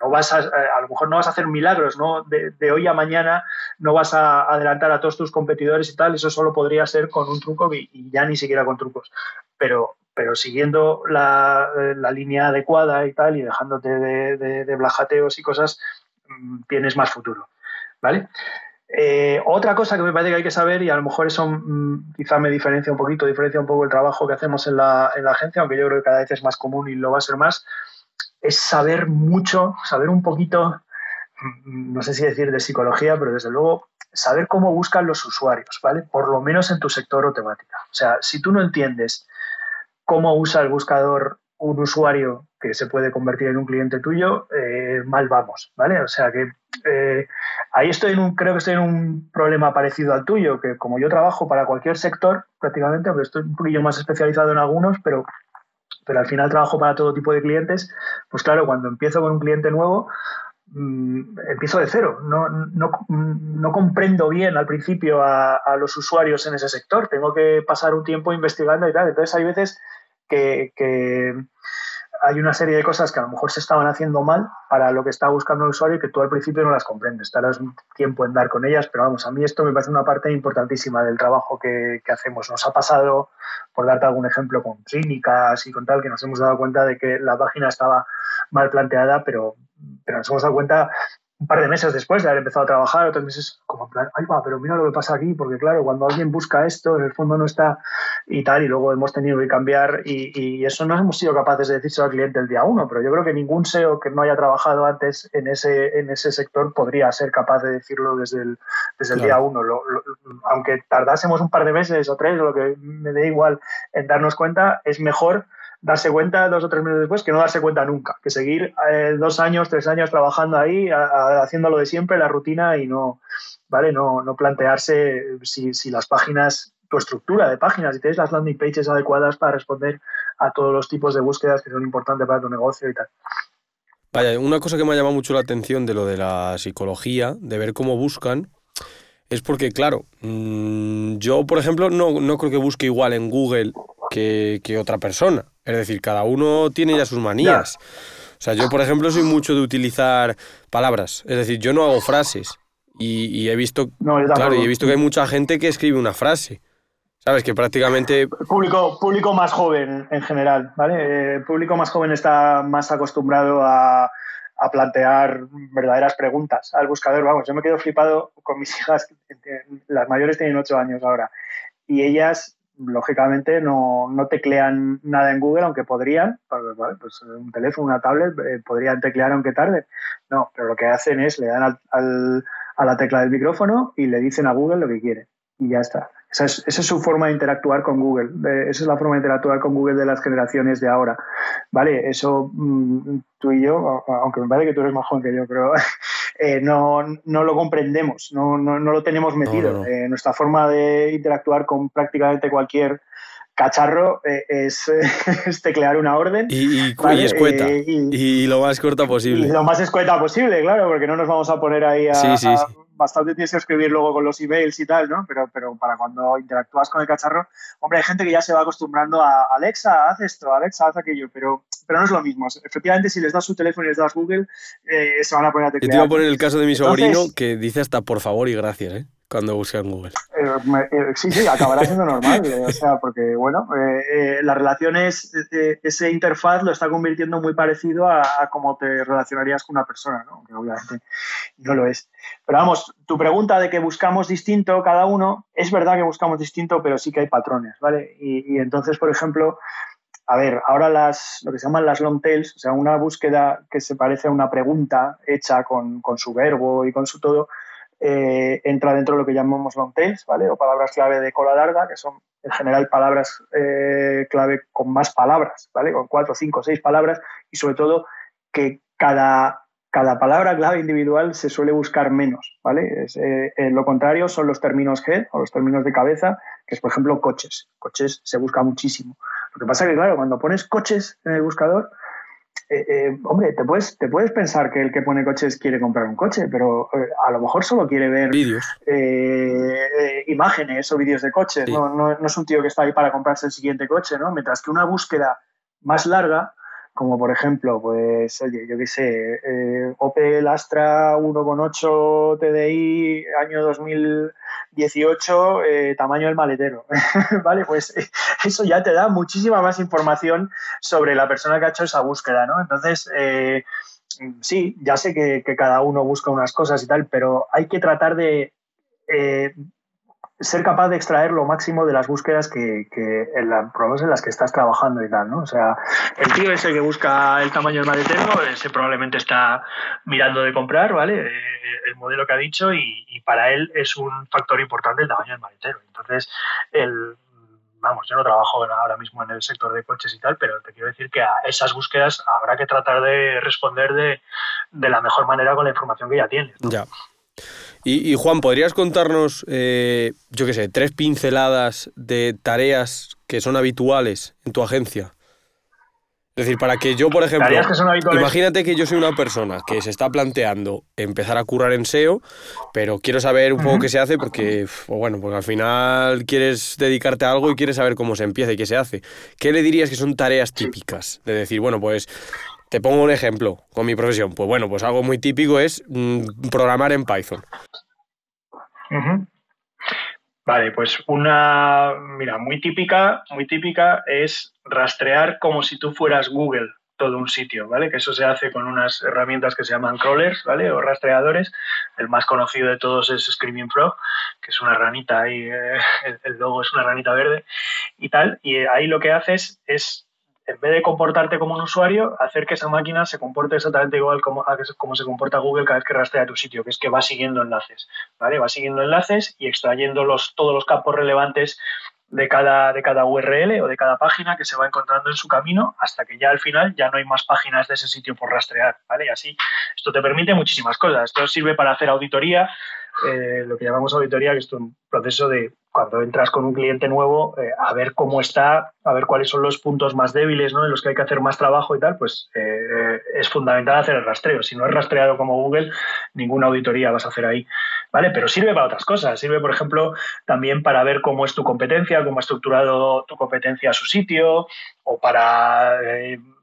no vas a, eh, a lo mejor no vas a hacer milagros, ¿no? De, hoy a mañana no vas a adelantar a todos tus competidores y tal, eso solo podría ser con un truco y, ya ni siquiera con trucos. Pero, pero siguiendo la, eh, línea adecuada y tal, y dejándote de, de, blajateos y cosas, mm, tienes más futuro. ¿Vale? Eh, otra cosa que me parece que hay que saber, y a lo mejor eso mm, quizá me diferencia un poquito, diferencia un poco el trabajo que hacemos en la, en la agencia, aunque yo creo que cada vez es más común y lo va a ser más, es saber mucho, saber un poquito, mm, no sé si decir de psicología, pero desde luego saber cómo buscan los usuarios, ¿vale? Por lo menos en tu sector o temática. O sea, si tú no entiendes cómo usa el buscador un usuario que se puede convertir en un cliente tuyo, eh, mal vamos, ¿vale? O sea que eh, ahí estoy en un, creo que estoy en un problema parecido al tuyo, que como yo trabajo para cualquier sector, prácticamente, aunque estoy un poquillo más especializado en algunos, pero pero al final trabajo para todo tipo de clientes, pues claro, cuando empiezo con un cliente nuevo, mm, empiezo de cero. No, no, comprendo bien al principio a, los usuarios en ese sector. Tengo que pasar un tiempo investigando y tal. Entonces hay veces que hay una serie de cosas que a lo mejor se estaban haciendo mal para lo que está buscando el usuario y que tú al principio no las comprendes. Tardas un tiempo en dar con ellas, pero vamos, a mí esto me parece una parte importantísima del trabajo que, hacemos. Nos ha pasado, por darte algún ejemplo, con clínicas y con tal, que nos hemos dado cuenta de que la página estaba mal planteada, pero, pero nos hemos dado cuenta un par de meses después de haber empezado a trabajar, otros meses como en plan, ay va, pero mira lo que pasa aquí, porque claro, cuando alguien busca esto, en el fondo no está y tal, y luego hemos tenido que cambiar y, y eso no hemos sido capaces de decirse al cliente el día uno, pero yo creo que ningún SEO que no haya trabajado antes en ese, en ese sector podría ser capaz de decirlo desde el, desde el día uno. aunque tardásemos un par de meses o tres, o lo que me dé igual en darnos cuenta, es mejor darse cuenta dos o tres meses después que no darse cuenta nunca, que seguir eh, dos años, tres años trabajando ahí, haciendo lo de siempre, la rutina y no, ¿vale? No, no plantearse si, si, las páginas, tu estructura de páginas, si tienes las landing pages adecuadas para responder a todos los tipos de búsquedas que son importantes para tu negocio y tal. Vaya, una cosa que me ha llamado mucho la atención de lo de la psicología, de ver cómo buscan, es porque, claro, mm, yo, por ejemplo, no, no creo que busque igual en Google que, que otra persona. Es decir, cada uno tiene ya sus manías. O sea, yo, por ejemplo, soy mucho de utilizar palabras. Es decir, yo no hago frases. Y, he visto. claro, y he visto que hay mucha gente que escribe una frase. ¿Sabes? Que prácticamente. Público, público más joven en general, ¿vale? El público más joven está más acostumbrado a, plantear verdaderas preguntas al buscador. Vamos, yo me quedo flipado con mis hijas, las mayores tienen ocho años ahora, y ellas lógicamente no, no, teclean nada en Google, aunque podrían, pues un teléfono, una tablet, eh, podrían teclear aunque tarde. No, pero lo que hacen es le dan al, a la tecla del micrófono y le dicen a Google lo que quieren. Y ya está. Esa es, esa es, su forma de interactuar con Google. esa es la forma de interactuar con Google de las generaciones de ahora. ¿Vale? Eso mm, tú y yo, aunque me parece que tú eres más joven que yo, pero eh, no, no, lo comprendemos, no, no, no lo tenemos metido. Eh, nuestra forma de interactuar con prácticamente cualquier cacharro eh, es, es, teclear una orden. Y, y, escueta. y, lo más corta posible. lo más escueta posible, claro, porque no nos vamos a poner ahí a, sí, sí, sí bastante tienes que escribir luego con los emails y tal, ¿no? Pero, pero para cuando interactúas con el cacharro, hombre, hay gente que ya se va acostumbrando a Alexa, haz esto, Alexa, haz aquello, pero, pero no es lo mismo. Efectivamente, si les das su teléfono y les das Google, eh, se van a poner a teclear. Yo te voy a poner el caso de mi sobrino que dice hasta por favor y gracias, ¿eh? Cuando busca en Google. Eh, eh, sí, sí, acabará siendo normal. Eh, o sea, porque, bueno, las relaciones, ese interfaz lo está convirtiendo muy parecido a, cómo te relacionarías con una persona, ¿no? Que obviamente no lo es. Pero vamos, tu pregunta de que buscamos distinto cada uno, es verdad que buscamos distinto, pero sí que hay patrones, ¿vale? Y, entonces, por ejemplo, a ver, ahora las, lo que se llaman las long tails, o sea, una búsqueda que se parece a una pregunta hecha con, con su verbo y con su todo, eh, entra dentro de lo que llamamos long tails, ¿vale? O palabras clave de cola larga, que son en general palabras eh, clave con más palabras, ¿vale? Con cuatro, cinco, seis palabras y sobre todo que cada, cada palabra clave individual se suele buscar menos, ¿vale? Eh, lo contrario son los términos G o los términos de cabeza, que es por ejemplo coches. Coches se busca muchísimo. Lo que pasa es que, claro, cuando pones coches en el buscador, eh, eh, hombre, te puedes, te puedes pensar que el que pone coches quiere comprar un coche, pero eh, a lo mejor solo quiere ver vídeos, imágenes o vídeos de coches. No, no, no, es un tío que está ahí para comprarse el siguiente coche, ¿no? Mientras que una búsqueda más larga como por ejemplo, pues, oye, yo qué sé, eh, Opel Astra 1.8 TDI año 2018, eh, tamaño del maletero, ¿vale? Pues eh, eso ya te da muchísima más información sobre la persona que ha hecho esa búsqueda, ¿no? Entonces, sí, ya sé que, cada uno busca unas cosas y tal, pero hay que tratar de ser capaz de extraer lo máximo de las búsquedas que, que en, la, en las que estás trabajando y tal, ¿no? O sea, el tío ese que busca el tamaño del maletero, ese probablemente está mirando de comprar, ¿vale? Eh, el modelo que ha dicho y, y, para él es un factor importante el tamaño del maletero. Entonces, el, vamos, yo no trabajo ahora mismo en el sector de coches y tal, pero te quiero decir que a esas búsquedas habrá que tratar de responder de, de la mejor manera con la información que ya tienes. Ya. Y, Juan, ¿podrías contarnos, eh, yo qué sé, tres pinceladas de tareas que son habituales en tu agencia? Es decir, para que yo, por ejemplo, imagínate que yo soy una persona que se está planteando empezar a currar en SEO, pero quiero saber un poco qué se hace porque, bueno, porque al final quieres dedicarte a algo y quieres saber cómo se empieza y qué se hace. ¿Qué le dirías que son tareas típicas? De decir, bueno, pues te pongo un ejemplo con mi profesión. Pues bueno, pues algo muy típico es mm, programar en Python. Vale, pues una, mira, muy típica, muy típica es rastrear como si tú fueras Google todo un sitio, ¿vale? Que eso se hace con unas herramientas que se llaman crawlers, ¿vale? O rastreadores. El más conocido de todos es Screaming Frog, que es una ranita ahí, eh, el logo es una ranita verde y tal. Y ahí lo que haces es en vez de comportarte como un usuario, hacer que esa máquina se comporte exactamente igual como, como se comporta Google cada vez que rastrea tu sitio, que es que va siguiendo enlaces, ¿vale? Va siguiendo enlaces y extrayendo los, todos los campos relevantes de cada, de cada URL o de cada página que se va encontrando en su camino hasta que ya al final ya no hay más páginas de ese sitio por rastrear, ¿vale? Y así esto te permite muchísimas cosas. Esto sirve para hacer auditoría, eh, lo que llamamos auditoría, que es un proceso de cuando entras con un cliente nuevo, eh, a ver cómo está, a ver cuáles son los puntos más débiles, ¿no? En los que hay que hacer más trabajo y tal, pues eh, es fundamental hacer el rastreo. Si no es rastreado como Google, ninguna auditoría vas a hacer ahí, ¿vale? Pero sirve para otras cosas. Sirve, por ejemplo, también para ver cómo es tu competencia, cómo ha estructurado tu competencia a su sitio, o para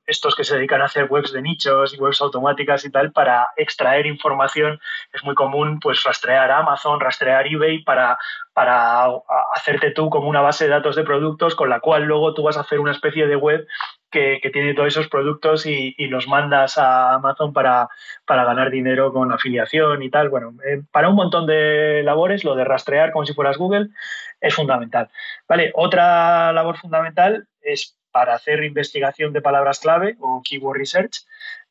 estos que se dedican a hacer webs de nichos y webs automáticas y tal, para extraer información es muy común pues rastrear Amazon, rastrear eBay para, para hacerte tú como una base de datos de productos con la cual luego tú vas a hacer una especie de web que, tiene todos esos productos y, los mandas a Amazon para, para, ganar dinero con afiliación y tal. Bueno, eh, para un montón de labores, lo de rastrear como si fueras Google es fundamental. Vale, otra labor fundamental es para hacer investigación de palabras clave o keyword research,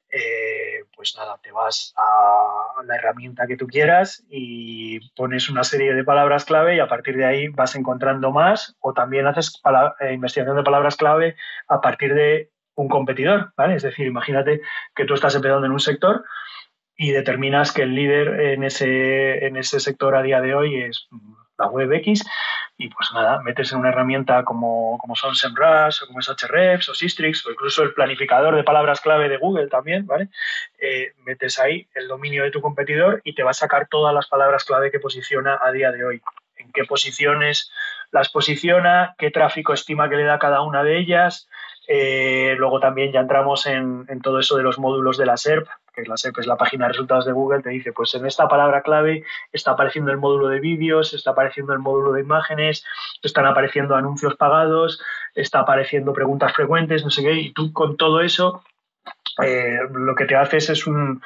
eh, pues nada, te vas a la herramienta que tú quieras y pones una serie de palabras clave y a partir de ahí vas encontrando más o también haces eh, investigación de palabras clave a partir de un competidor, ¿vale? Es decir, imagínate que tú estás empezando en un sector y determinas que el líder en ese, en ese sector a día de hoy es la web X y pues nada, metes en una herramienta como, como son SEMrush o como es Hrefs o Sistrix o incluso el planificador de palabras clave de Google también, ¿vale? Eh, metes ahí el dominio de tu competidor y te va a sacar todas las palabras clave que posiciona a día de hoy. En qué posiciones las posiciona, qué tráfico estima que le da cada una de ellas, eh, luego también ya entramos en, todo eso de los módulos de la SERP, que la SERP es la página de resultados de Google, te dice, pues en esta palabra clave está apareciendo el módulo de vídeos, está apareciendo el módulo de imágenes, están apareciendo anuncios pagados, está apareciendo preguntas frecuentes, no sé qué, y tú con todo eso eh, lo que te haces es un,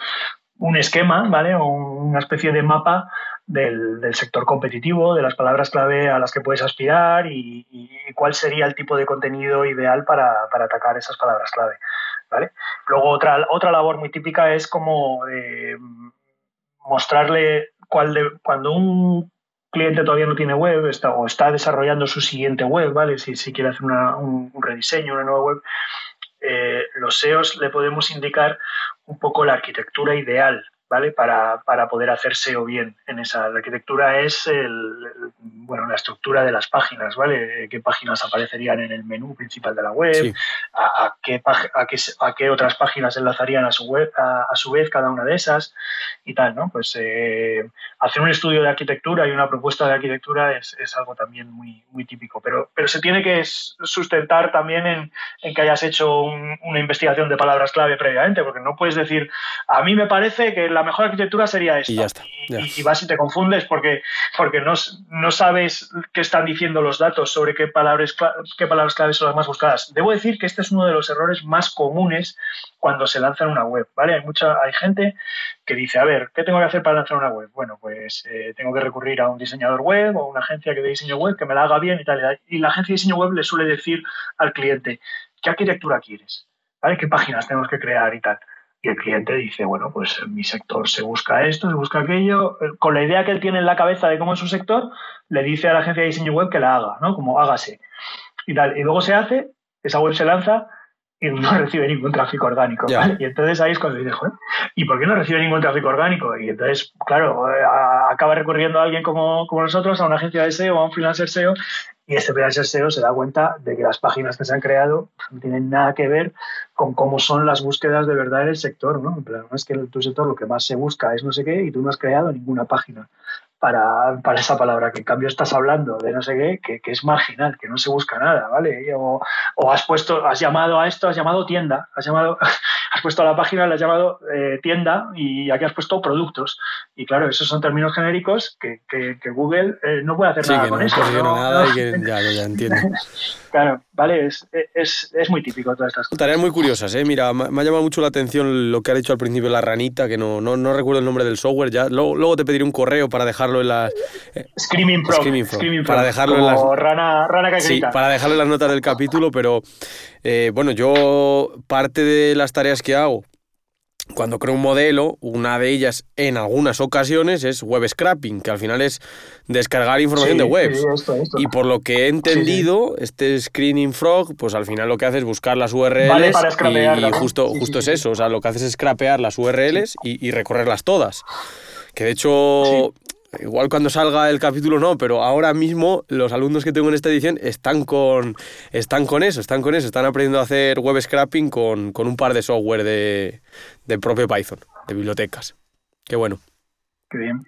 un esquema, ¿vale? O una especie de mapa del, sector competitivo, de las palabras clave a las que puedes aspirar y, cuál sería el tipo de contenido ideal para, atacar esas palabras clave. ¿vale? Luego otra, otra labor muy típica es como eh, mostrarle cuando un cliente todavía no tiene web está, o está desarrollando su siguiente web, ¿vale? Si, si quiere hacer un, rediseño, una nueva web, eh, los SEOs le podemos indicar un poco la arquitectura ideal ¿vale? Para, para, poder hacer SEO bien en esa. La arquitectura es el, bueno, la estructura de las páginas, ¿vale? ¿Qué páginas aparecerían en el menú principal de la web? A, qué, a, qué, a, qué, otras páginas enlazarían a su, web, a, su vez cada una de esas? Y tal, ¿no? Pues eh, hacer un estudio de arquitectura y una propuesta de arquitectura es, es, algo también muy, muy típico. Pero, pero se tiene que sustentar también en, en que hayas hecho una investigación de palabras clave previamente, porque no puedes decir, a mí me parece que la la mejor arquitectura sería esta. Y ya está. Y, vas y te confundes porque, porque no, no, sabes qué están diciendo los datos sobre qué palabras, qué palabras claves son las más buscadas. Debo decir que este es uno de los errores más comunes cuando se lanza una web, ¿vale? Hay mucha, hay gente que dice, a ver, ¿qué tengo que hacer para lanzar una web? Bueno, pues eh, tengo que recurrir a un diseñador web o una agencia que de diseño web que me la haga bien y tal. Y la agencia de diseño web le suele decir al cliente, ¿qué arquitectura quieres? ¿Vale? ¿Qué páginas tenemos que crear y tal? Y el cliente dice, bueno, pues en mi sector se busca esto, se busca aquello. Con la idea que él tiene en la cabeza de cómo es su sector, le dice a la agencia de diseño web que la haga, ¿no? Como hágase. Y, tal. y luego se hace, esa web se lanza y no recibe ningún tráfico orgánico. Y entonces ahí es cuando dice, Joder, ¿y por qué no recibe ningún tráfico orgánico? Y entonces, claro, eh, acaba recurriendo a alguien como, como nosotros, a una agencia de SEO, a un freelancer SEO, y freelancer SEO se da cuenta de que las páginas que se han creado no tienen nada que ver con cómo son las búsquedas de verdad en el sector, ¿no? Es que en tu sector lo que más se busca es no sé qué y tú no has creado ninguna página para, para, esa palabra, que en cambio estás hablando de no sé qué, que, que es marginal, que no se busca nada, ¿vale? O, o, has puesto, has llamado a esto, has llamado tienda, has llamado, has puesto a la página, le has llamado eh, tienda y aquí has puesto productos. Y claro, esos son términos genéricos que, que, Google eh, no puede hacer nada con eso. ¿no? nada y que ya, ya entiendo. claro, vale, es, es, es, muy típico todas estas cosas. Tareas muy curiosas, ¿eh? Mira, me ha llamado mucho la atención lo que ha dicho al principio la ranita, que no, no, no recuerdo el nombre del software, ya luego, luego te pediré un correo para dejar en las. Eh, Screaming Frog. para dejarlo en las. Rana, rana que sí, para dejarlo en las notas del capítulo, pero eh, bueno, yo parte de las tareas que hago cuando creo un modelo, una de ellas en algunas ocasiones es web scrapping, que al final es descargar información de webs. Y por lo que he entendido, este Screening Frog, pues al final lo que hace es buscar las URLs y, justo, justo es eso, o sea, lo que hace es scrapear las URLs y, y recorrerlas todas. Que de hecho Igual cuando salga el capítulo no, pero ahora mismo los alumnos que tengo en esta edición están con, están con eso, están con eso, están aprendiendo a hacer web scrapping con, con un par de software de, de propio Python, de bibliotecas. Qué bueno. Qué bien.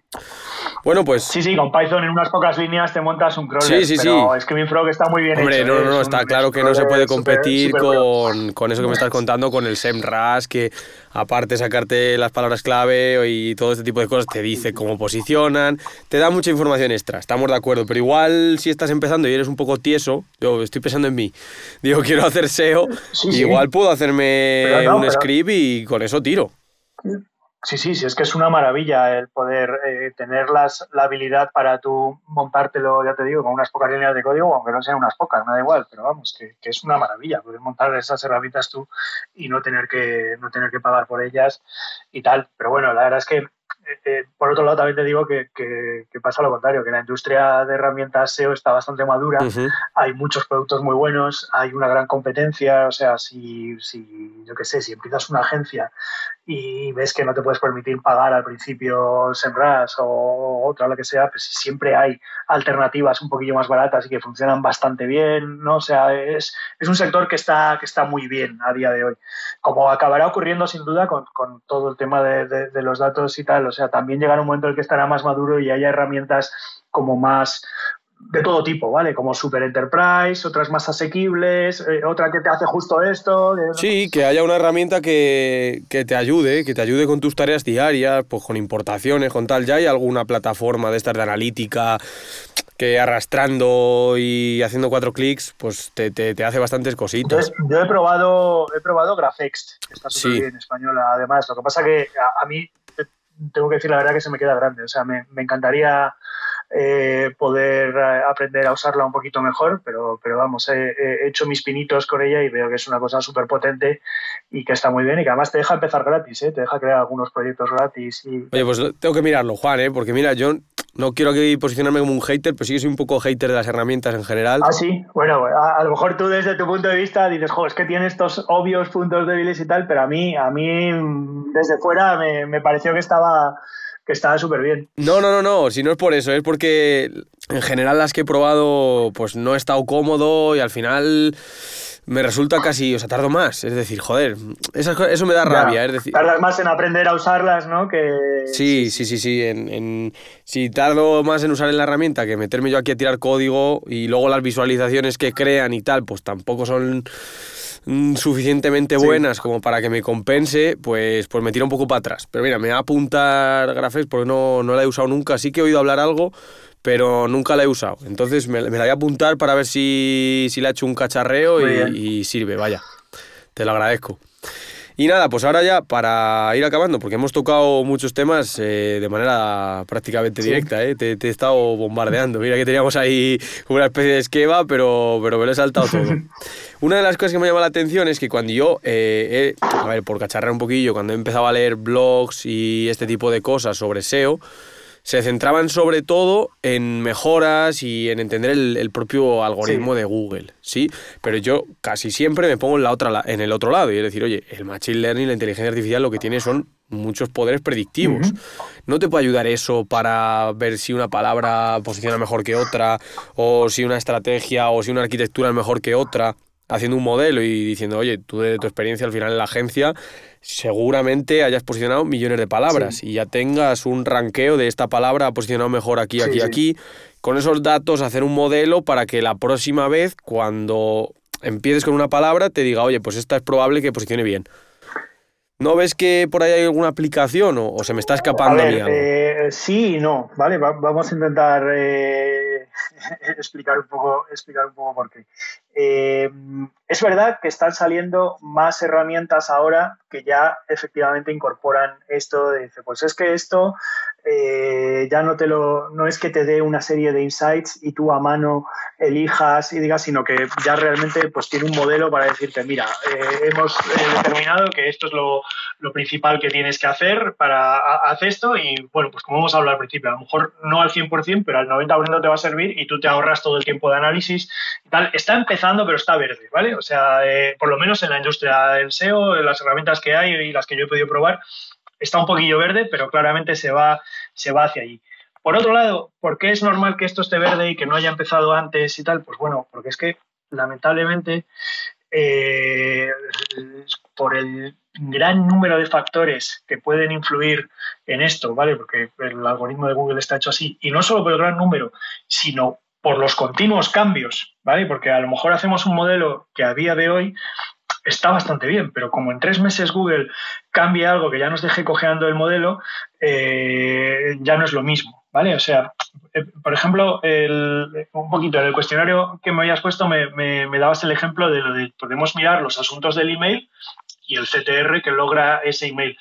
Bueno, pues. Sí, sí, con Python en unas pocas líneas te montas un crawler. Sí, sí, pero sí. Screaming Frog está muy bien Hombre, no, no, no, está claro que no se puede competir con, con, eso que me estás contando, con el SEMrush, que aparte de sacarte las palabras clave y todo este tipo de cosas, te dice cómo posicionan, te da mucha información extra, estamos de acuerdo. Pero igual si estás empezando y eres un poco tieso, yo estoy pensando en mí, digo, quiero hacer SEO, igual puedo hacerme un script y con eso tiro. Sí, sí, sí, es que es una maravilla el poder eh, tener las, la habilidad para tú montártelo, ya te digo, con unas pocas líneas de código, aunque no sean unas pocas, me da igual, pero vamos, que, que, es una maravilla poder montar esas herramientas tú y no tener que, no tener que pagar por ellas y tal. Pero bueno, la verdad es que eh, por otro lado, también te digo que, pasa lo contrario, que la industria de herramientas SEO está bastante madura, hay muchos productos muy buenos, hay una gran competencia, o sea, si, si yo qué sé, si empiezas una agencia y ves que no te puedes permitir pagar al principio SEMrush o otra, lo que sea, pues siempre hay alternativas un poquillo más baratas y que funcionan bastante bien, ¿no? O sea, es, es un sector que está, que está muy bien a día de hoy. Como acabará ocurriendo sin duda con, con todo el tema de, de los datos y tal, o sea, también llegará un momento en el que estará más maduro y haya herramientas como más de todo tipo, ¿vale? Como Super Enterprise, otras más asequibles, eh, otra que te hace justo esto. Sí, que haya una herramienta que, te ayude, que te ayude con tus tareas diarias, pues con importaciones, con tal. Ya hay alguna plataforma de estas de analítica que arrastrando y haciendo cuatro clics, pues te, te, hace bastantes cositas. yo he probado, he probado Grafex, que está súper bien en español además. Lo que pasa que a, a mí tengo que decir la verdad que se me queda grande. O sea, me, encantaría eh, poder eh, aprender a usarla un poquito mejor, pero, pero vamos, he, hecho mis pinitos con ella y veo que es una cosa súper potente y que está muy bien y que además te deja empezar gratis, ¿eh? te deja crear algunos proyectos gratis. Y... Oye, pues tengo que mirarlo, Juan, ¿eh? porque mira, yo no quiero aquí posicionarme como un hater, pero sí que soy un poco hater de las herramientas en general. Ah, sí, bueno, a, lo mejor tú desde tu punto de vista dices, jo, es que tiene estos obvios puntos débiles y tal, pero a mí, a mí desde fuera me, me pareció que estaba que estaba súper bien. No, no, no, no, si no es por eso, es porque en general las que he probado pues no he estado cómodo y al final me resulta casi, o sea, tardo más. Es decir, joder, eso, me da rabia. Es decir, Tardas más en aprender a usarlas, ¿no? Que... Sí, sí, sí, sí. En, si tardo más en usar la herramienta que meterme yo aquí a tirar código y luego las visualizaciones que crean y tal, pues tampoco son Mm, suficientemente buenas como para que me compense, pues, pues me tira un poco para atrás. Pero mira, me va a apuntar Grafex porque no, no la he usado nunca. Sí que he oído hablar algo, pero nunca la he usado. Entonces me, la voy a apuntar para ver si, si le ha hecho un cacharreo y, sirve, vaya. Te lo agradezco. Y nada, pues ahora ya para ir acabando, porque hemos tocado muchos temas eh, de manera prácticamente directa, ¿eh? te, he estado bombardeando. Mira que teníamos ahí una especie de esquema, pero, pero me lo he saltado todo. Una de las cosas que me llama la atención es que cuando yo, eh, a ver, por cacharrar un poquillo, cuando he empezado a leer blogs y este tipo de cosas sobre SEO, se centraban sobre todo en mejoras y en entender el, propio algoritmo de Google, ¿sí? Pero yo casi siempre me pongo en, la otra, en el otro lado y es decir, oye, el Machine Learning, la inteligencia artificial, lo que tiene son muchos poderes predictivos. ¿No te puede ayudar eso para ver si una palabra posiciona mejor que otra, o si una estrategia o si una arquitectura es mejor que otra? Haciendo un modelo y diciendo, oye, tú de tu experiencia al final en la agencia, seguramente hayas posicionado millones de palabras y ya tengas un ranqueo de esta palabra posicionado mejor aquí, aquí, aquí. Con esos datos hacer un modelo para que la próxima vez, cuando empieces con una palabra, te diga, oye, pues esta es probable que posicione bien. ¿No ves que por ahí hay alguna aplicación o, se me está escapando a, mí algo? Eh, sí y no, ¿vale? vamos a intentar eh, explicar, un poco, explicar un poco por qué. Eh, es verdad que están saliendo más herramientas ahora que ya efectivamente incorporan esto de, pues es que esto eh, ya no te lo, no es que te dé una serie de insights y tú a mano elijas y digas, sino que ya realmente pues tiene un modelo para decirte, mira, eh, hemos determinado que esto es lo, lo, principal que tienes que hacer para hacer esto y bueno, pues como hemos hablado al principio, a lo mejor no al 100%, pero al 90% te va a servir y tú te ahorras todo el tiempo de análisis y tal. Está empezando, pero está verde, ¿vale? O sea, eh, por lo menos en la industria del SEO, en las herramientas que hay y las que yo he podido probar, está un poquillo verde, pero claramente se va, se va hacia allí. Por otro lado, ¿por qué es normal que esto esté verde y que no haya empezado antes y tal? Pues bueno, porque es que lamentablemente eh, por el gran número de factores que pueden influir en esto, ¿vale? Porque el algoritmo de Google está hecho así, y no solo por el gran número, sino por los continuos cambios, ¿vale? Porque a lo mejor hacemos un modelo que a día de hoy está bastante bien, pero como en tres meses Google cambia algo que ya nos deje cojeando el modelo, eh, ya no es lo mismo, ¿vale? O sea, eh, por ejemplo, un poquito en el cuestionario que me habías puesto me, me, dabas el ejemplo de lo de podemos mirar los asuntos del email y el CTR que logra ese email.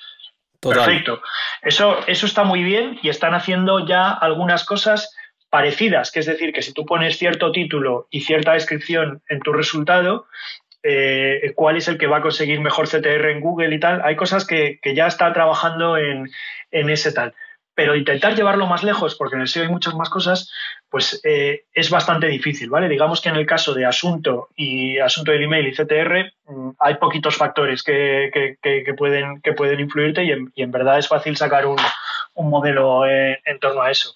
Perfecto. Eso, eso está muy bien y están haciendo ya algunas cosas parecidas, que es decir, que si tú pones cierto título y cierta descripción en tu resultado, eh, cuál es el que va a conseguir mejor CTR en Google y tal, hay cosas que, ya está trabajando en, ese tal. Pero intentar llevarlo más lejos, porque en el SEO hay muchas más cosas, pues eh, es bastante difícil, ¿vale? Digamos que en el caso de asunto y asunto del email y CTR mm, hay poquitos factores que, pueden, que pueden influirte y en, verdad es fácil sacar un, modelo eh, en torno a eso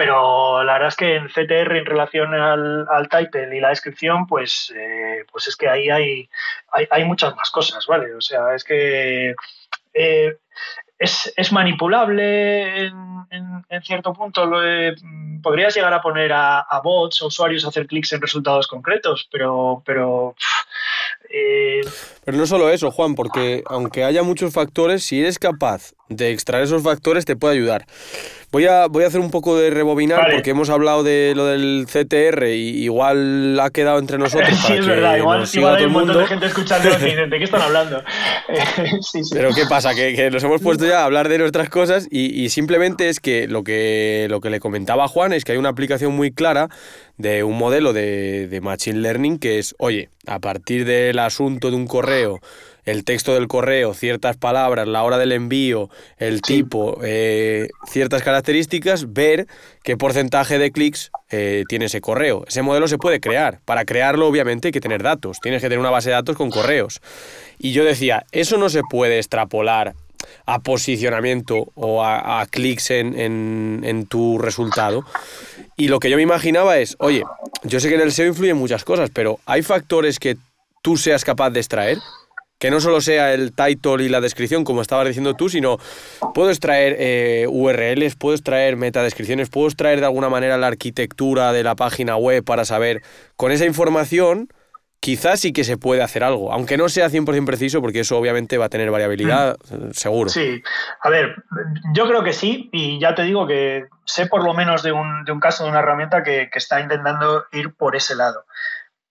pero la verdad es que en CTR en relación al, title y la descripción, pues, eh, pues es que ahí hay, hay, muchas más cosas, ¿vale? O sea, es que eh, es, manipulable en, cierto punto. Lo podrías llegar a poner a, bots o usuarios a hacer clics en resultados concretos, pero, pero eh, pero no solo eso, Juan, porque aunque haya muchos factores, si eres capaz de extraer esos factores te puede ayudar. Voy a, voy a hacer un poco de rebobinar porque hemos hablado de lo del CTR y igual ha quedado entre nosotros. sí, es verdad, igual, hay un montón de gente escuchando y ¿de qué están hablando? Pero ¿qué pasa? Que, nos hemos puesto ya a hablar de nuestras cosas y, simplemente es que lo, que lo que le comentaba a Juan es que hay una aplicación muy clara de un modelo de, de Machine Learning que es, oye, a partir del asunto de un correo, el texto del correo, ciertas palabras, la hora del envío, el tipo, eh, ciertas características, ver qué porcentaje de clics eh, tiene ese correo. Ese modelo se puede crear. Para crearlo, obviamente, hay que tener datos. Tienes que tener una base de datos con correos. Y yo decía, eso no se puede extrapolar a posicionamiento o a, clics en, en, tu resultado. Y lo que yo me imaginaba es, oye, yo sé que en el SEO influyen muchas cosas, pero ¿hay factores que tú seas capaz de extraer? Que no solo sea el title y la descripción, como estabas diciendo tú, sino puedo extraer eh, URLs, puedo extraer metadescripciones, puedo extraer de alguna manera la arquitectura de la página web para saber, con esa información, quizás sí que se puede hacer algo, aunque no sea 100% preciso, porque eso obviamente va a tener variabilidad, mm. seguro. Sí, a ver, yo creo que sí, y ya te digo que sé por lo menos de un, caso, de una herramienta que, está intentando ir por ese lado.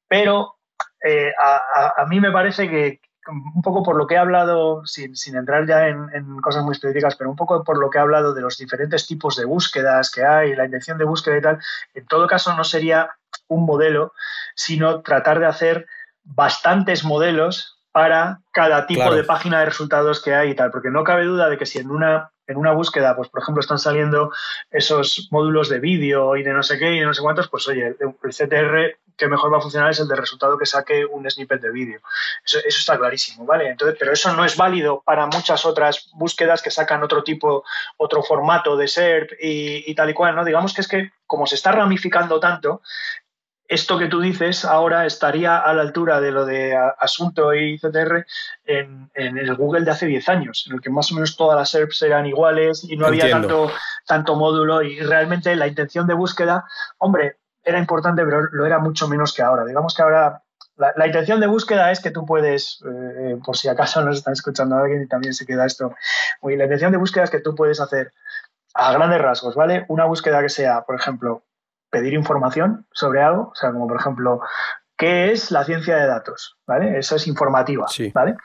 Pero eh, a, mí me parece que, un poco por lo que he hablado, sin, entrar ya en, cosas muy específicas, pero un poco por lo que he hablado de los diferentes tipos de búsquedas que hay, la intención de búsqueda y tal, en todo caso no sería un modelo, sino tratar de hacer bastantes modelos para cada tipo de página de resultados que hay y tal, porque no cabe duda de que si en una en una búsqueda, pues por ejemplo están saliendo esos módulos de vídeo y de no sé qué y de no sé cuántos, pues oye, el CTR que mejor va a funcionar es el de resultado que saque un snippet de vídeo. Eso, está clarísimo, ¿vale? Entonces, pero eso no es válido para muchas otras búsquedas que sacan otro tipo, otro formato de SERP y, tal y cual, ¿no? Digamos que es que como se está ramificando tanto, esto que tú dices ahora estaría a la altura de lo de Asunto y CTR en, el Google de hace 10 años, en el que más o menos todas las SERPs eran iguales y no había tanto, tanto módulo y realmente la intención de búsqueda, hombre, era importante, pero lo era mucho menos que ahora. Digamos que ahora la, intención de búsqueda es que tú puedes, eh, por si acaso nos están escuchando alguien y también se queda esto, muy, la intención de búsqueda es que tú puedes hacer a grandes rasgos, ¿vale? Una búsqueda que sea, por ejemplo, pedir información sobre algo, o sea, como por ejemplo, ¿qué es la ciencia de datos? ¿Vale? Eso es informativa, ¿vale?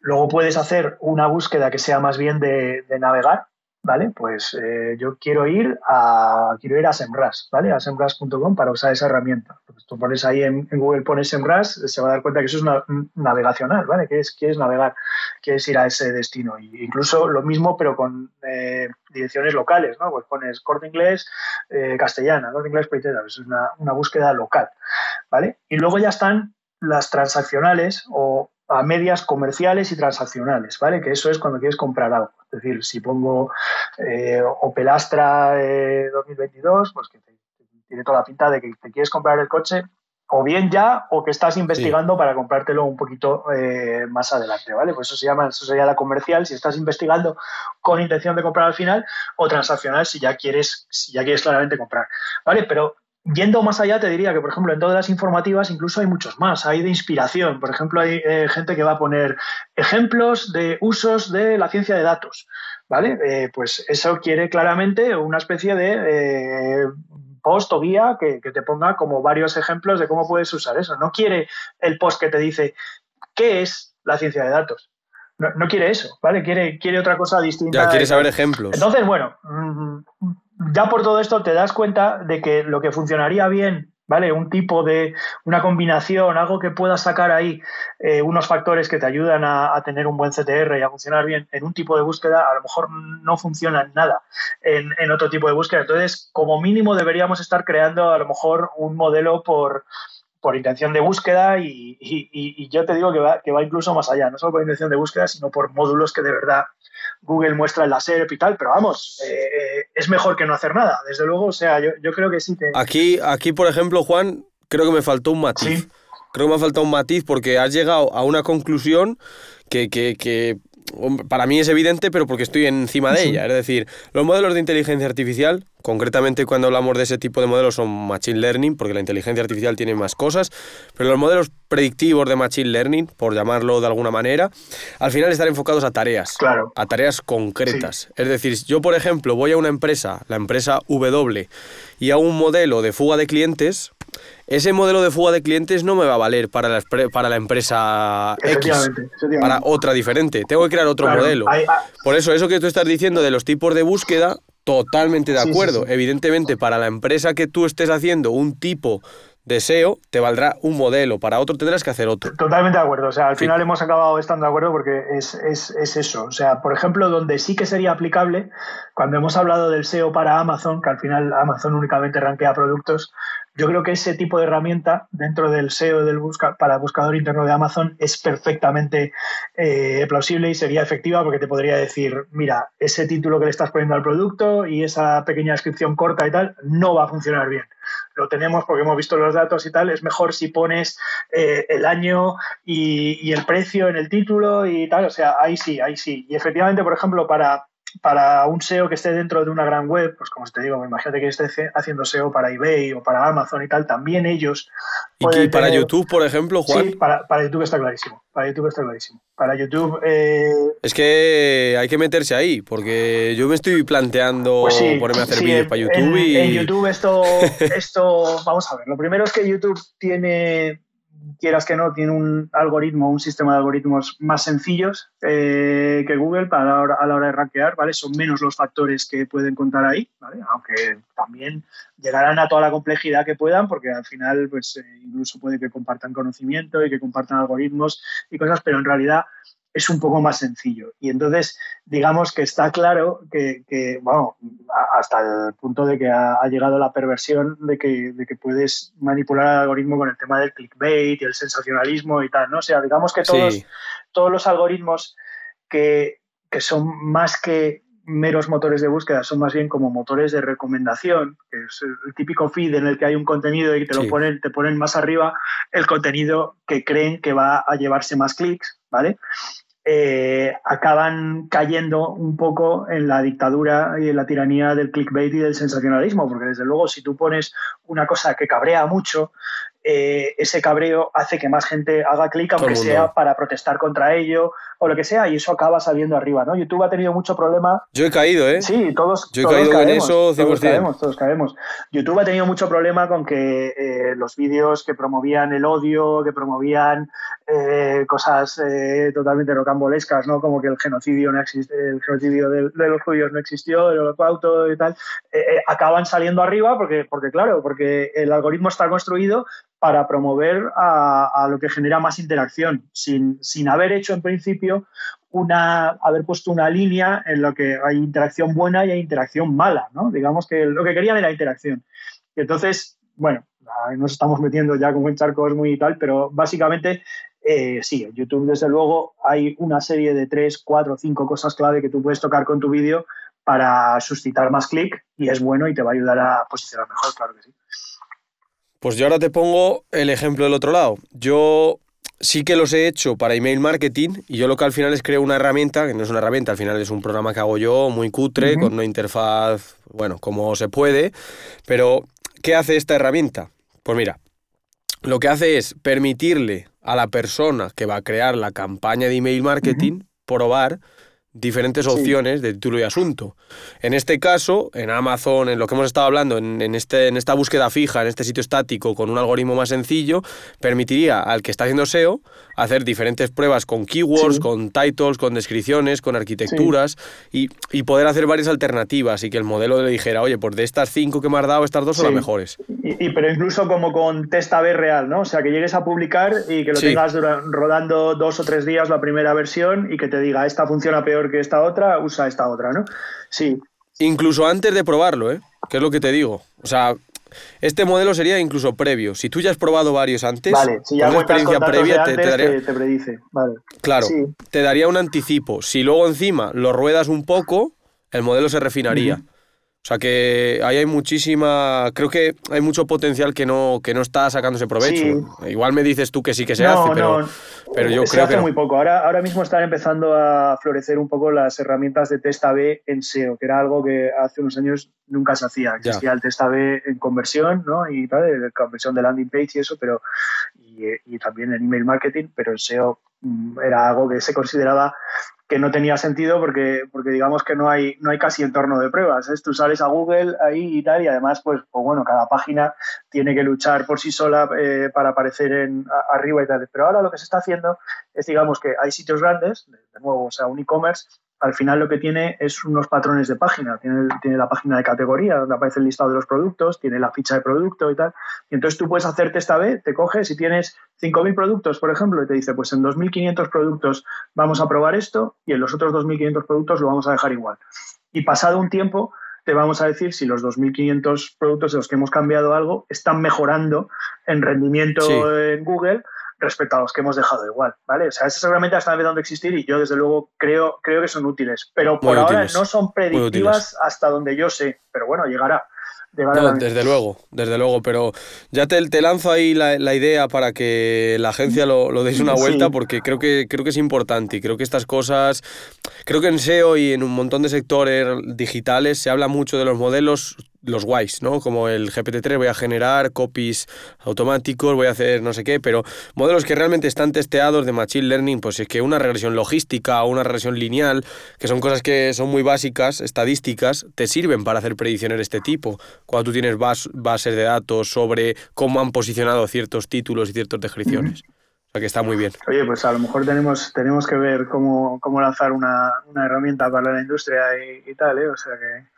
Luego puedes hacer una búsqueda que sea más bien de navegar, ¿vale? Pues eh, yo quiero ir a quiero ir a Semras, ¿vale? A semras.com para usar esa herramienta. Pues tú pones ahí en, Google, pones Semras, se va a dar cuenta que eso es una, navegacional, ¿vale? Que es, quieres navegar, quieres ir a ese destino. Y incluso lo mismo, pero con eh, direcciones locales, ¿no? Pues pones corte inglés, eh, castellana, corte inglés, pues es una, una búsqueda local, ¿vale? Y luego ya están las transaccionales o a medias comerciales y transaccionales, ¿vale? Que eso es cuando quieres comprar algo. Es decir, si pongo eh, Opel Astra 2022, eh, pues que tiene toda la pinta de que te quieres comprar el coche o bien ya o que estás investigando para comprártelo un poquito eh, más adelante, ¿vale? Pues eso se llama, eso sería la comercial, si estás investigando con intención de comprar al final, o transaccional si ya quieres, si ya quieres claramente comprar, ¿vale? Pero Yendo más allá, te diría que, por ejemplo, en todas las informativas incluso hay muchos más. Hay de inspiración. Por ejemplo, hay eh, gente que va a poner ejemplos de usos de la ciencia de datos. ¿Vale? Eh, pues eso quiere claramente una especie de eh, post o guía que, te ponga como varios ejemplos de cómo puedes usar eso. No quiere el post que te dice qué es la ciencia de datos. No, quiere eso, ¿vale? Quiere, quiere otra cosa distinta. Ya, quiere saber ejemplos. Entonces, bueno, mm, ya por todo esto te das cuenta de que lo que funcionaría bien, ¿vale? Un tipo de, una combinación, algo que puedas sacar ahí, eh, unos factores que te ayudan a, tener un buen CTR y a funcionar bien en un tipo de búsqueda, a lo mejor no funciona nada en, otro tipo de búsqueda. Entonces, como mínimo deberíamos estar creando a lo mejor un modelo por, por intención de búsqueda y, yo te digo que va, que va incluso más allá, no solo por intención de búsqueda, sino por módulos que de verdad Google muestra en la SERP y tal, pero vamos, eh, es mejor que no hacer nada, desde luego, o sea, yo, creo que sí que... Aquí, aquí, por ejemplo, Juan, creo que me faltó un matiz. Creo que me ha faltado un matiz porque has llegado a una conclusión que, para mí es evidente, pero porque estoy encima de ella. Es decir, los modelos de inteligencia artificial, concretamente cuando hablamos de ese tipo de modelos, son Machine Learning, porque la inteligencia artificial tiene más cosas, pero los modelos predictivos de Machine Learning, por llamarlo de alguna manera, al final están enfocados a tareas, claro. a tareas concretas. Es decir, yo, por ejemplo, voy a una empresa, la empresa W, y hago un modelo de fuga de clientes, ese modelo de fuga de clientes no me va a valer para la, para la empresa X, para otra diferente. Tengo que crear otro modelo. Por eso, eso que tú estás diciendo de los tipos de búsqueda, totalmente de acuerdo. Evidentemente, para la empresa que tú estés haciendo un tipo deseo, te valdrá un modelo, para otro tendrás que hacer otro. Totalmente de acuerdo, o sea, al final hemos acabado estando de acuerdo porque es, es, es, eso, o sea, por ejemplo, donde sí que sería aplicable, cuando hemos hablado del SEO para Amazon, que al final Amazon únicamente rankea productos, yo creo que ese tipo de herramienta dentro del SEO del busca, para buscador interno de Amazon es perfectamente eh, plausible y sería efectiva porque te podría decir, mira, ese título que le estás poniendo al producto y esa pequeña descripción corta y tal no va a funcionar bien. Lo tenemos porque hemos visto los datos y tal. Es mejor si pones eh, el año y, y el precio en el título y tal. O sea, ahí sí, ahí sí. Y efectivamente, por ejemplo, para para un SEO que esté dentro de una gran web, pues como te digo, imagínate que esté haciendo SEO para eBay o para Amazon y tal, también ellos. ¿Y para YouTube, por ejemplo, Juan? Sí, para, YouTube está clarísimo. Para YouTube está clarísimo. Para YouTube. Eh, es que hay que meterse ahí, porque yo me estoy planteando pues ponerme a hacer vídeos para YouTube y. En YouTube esto, esto. Vamos a ver. Lo primero es que YouTube tiene quieras que no, tiene un algoritmo, un sistema de algoritmos más sencillos eh, que Google para a la hora de rankear, ¿vale? Son menos los factores que pueden contar ahí, ¿vale? Aunque también llegarán a toda la complejidad que puedan, porque al final, pues eh, incluso puede que compartan conocimiento y que compartan algoritmos y cosas, pero en realidad es un poco más sencillo. Y entonces, digamos que está claro que, bueno, hasta el punto de que ha, llegado la perversión de que, de que, puedes manipular el algoritmo con el tema del clickbait y el sensacionalismo y tal, ¿no? O sea, digamos que todos, todos los algoritmos que, que son más que meros motores de búsqueda, son más bien como motores de recomendación, que es el típico feed en el que hay un contenido y te lo ponen, te ponen más arriba el contenido que creen que va a llevarse más clics, ¿vale? Eh, acaban cayendo un poco en la dictadura y en la tiranía del clickbait y del sensacionalismo, porque desde luego si tú pones una cosa que cabrea mucho, eh, ese cabreo hace que más gente haga clic, aunque sea para protestar contra ello o lo que sea, y eso acaba saliendo arriba, ¿no? YouTube ha tenido mucho problema. Yo he caído, ¿eh? Sí, todos. Yo he caído caemos, en eso Todos caemos, todos caemos. YouTube ha tenido mucho problema con que eh, los vídeos que promovían el odio, que promovían eh, cosas totalmente rocambolescas, ¿no? Como que el genocidio no existe, el genocidio de, de los judíos no existió, el holocausto y tal, acaban saliendo arriba porque, porque, claro, porque el algoritmo está construido para promover a, lo que genera más interacción, sin, sin, haber hecho en principio una, haber puesto una línea en lo que hay interacción buena y hay interacción mala, ¿no? Digamos que lo que querían era interacción. Entonces, bueno, nos estamos metiendo ya como en charcos muy y tal, pero básicamente eh, sí, en YouTube desde luego hay una serie de tres, cuatro, cinco cosas clave que tú puedes tocar con tu vídeo para suscitar más clic y es bueno y te va a ayudar a posicionar mejor, claro que sí. Pues yo ahora te pongo el ejemplo del otro lado. Yo sí que los he hecho para email marketing y yo lo que al final es creo una herramienta, que no es una herramienta, al final es un programa que hago yo, muy cutre, con una interfaz, bueno, como se puede, pero ¿qué hace esta herramienta? Pues mira, lo que hace es permitirle a la persona que va a crear la campaña de email marketing probar diferentes opciones de título y asunto. En este caso, en Amazon, en lo que hemos estado hablando, en, este, en esta búsqueda fija, en este sitio estático, con un algoritmo más sencillo, permitiría al que está haciendo SEO hacer diferentes pruebas con keywords, con titles, con descripciones, con arquitecturas y, poder hacer varias alternativas y que el modelo le dijera, oye, pues de estas cinco que me has dado, estas dos son las mejores. Y, pero incluso como con test A-B real, ¿no? O sea, que llegues a publicar y que lo tengas rodando dos o tres días la primera versión y que te diga, esta funciona peor que esta otra, usa esta otra, ¿no? Sí. Incluso antes de probarlo, ¿eh? Que es lo que te digo. O sea, este modelo sería incluso previo. Si tú ya has probado varios antes, vale, si ya con experiencia previa te, daría... te, predice. Vale. Claro, te daría un anticipo. Si luego encima lo ruedas un poco, el modelo se refinaría. O sea que ahí hay muchísima, creo que hay mucho potencial que no, que no está sacándose provecho. Igual me dices tú que sí que se hace, pero, pero yo se creo hace que muy poco. Ahora, ahora mismo están empezando a florecer un poco las herramientas de test A-B en SEO, que era algo que hace unos años nunca se hacía. Existía el test A-B en conversión, ¿no? Y tal, conversión de landing page y eso, pero y, y también en email marketing, pero el SEO era algo que se consideraba que no tenía sentido porque, porque digamos que no hay, no hay casi entorno de pruebas. ¿eh? Tú sales a Google ahí y tal, y además, pues, pues bueno, cada página tiene que luchar por sí sola eh, para aparecer en, arriba y tal. Pero ahora lo que se está haciendo es, digamos, que hay sitios grandes, de nuevo, o sea, un e-commerce, al final lo que tiene es unos patrones de página. Tiene, tiene, la página de categoría, donde aparece el listado de los productos, tiene la ficha de producto y tal. Y entonces tú puedes hacerte esta vez, te coges, si tienes 5.000 productos, por ejemplo, y te dice, pues en 2.500 productos vamos a probar esto y en los otros 2.500 productos lo vamos a dejar igual. Y pasado un tiempo, te vamos a decir si los 2.500 productos de los que hemos cambiado algo están mejorando en rendimiento sí. en Google respecto a los que hemos dejado igual, ¿vale? O sea, esas herramientas están empezando a existir y yo desde luego creo, creo que son útiles, pero por Muy ahora útiles. no son predictivas hasta donde yo sé, pero bueno, llegará. No, desde luego, desde luego, pero ya te, te lanzo ahí la, la, idea para que la agencia lo, lo deis una vuelta sí. porque creo que, creo que es importante y creo que estas cosas, creo que en SEO y en un montón de sectores digitales se habla mucho de los modelos los guays, ¿no? Como el GPT-3, voy a generar copies automáticos, voy a hacer no sé qué, pero modelos que realmente están testeados de Machine Learning, pues es que una regresión logística o una regresión lineal, que son cosas que son muy básicas, estadísticas, te sirven para hacer predicciones de este tipo. Cuando tú tienes bas bases de datos sobre cómo han posicionado ciertos títulos y ciertas descripciones. Mm -hmm. O sea que está muy bien. Oye, pues a lo mejor tenemos, tenemos que ver cómo, cómo lanzar una, una herramienta para la industria y, y tal, ¿eh? O sea que...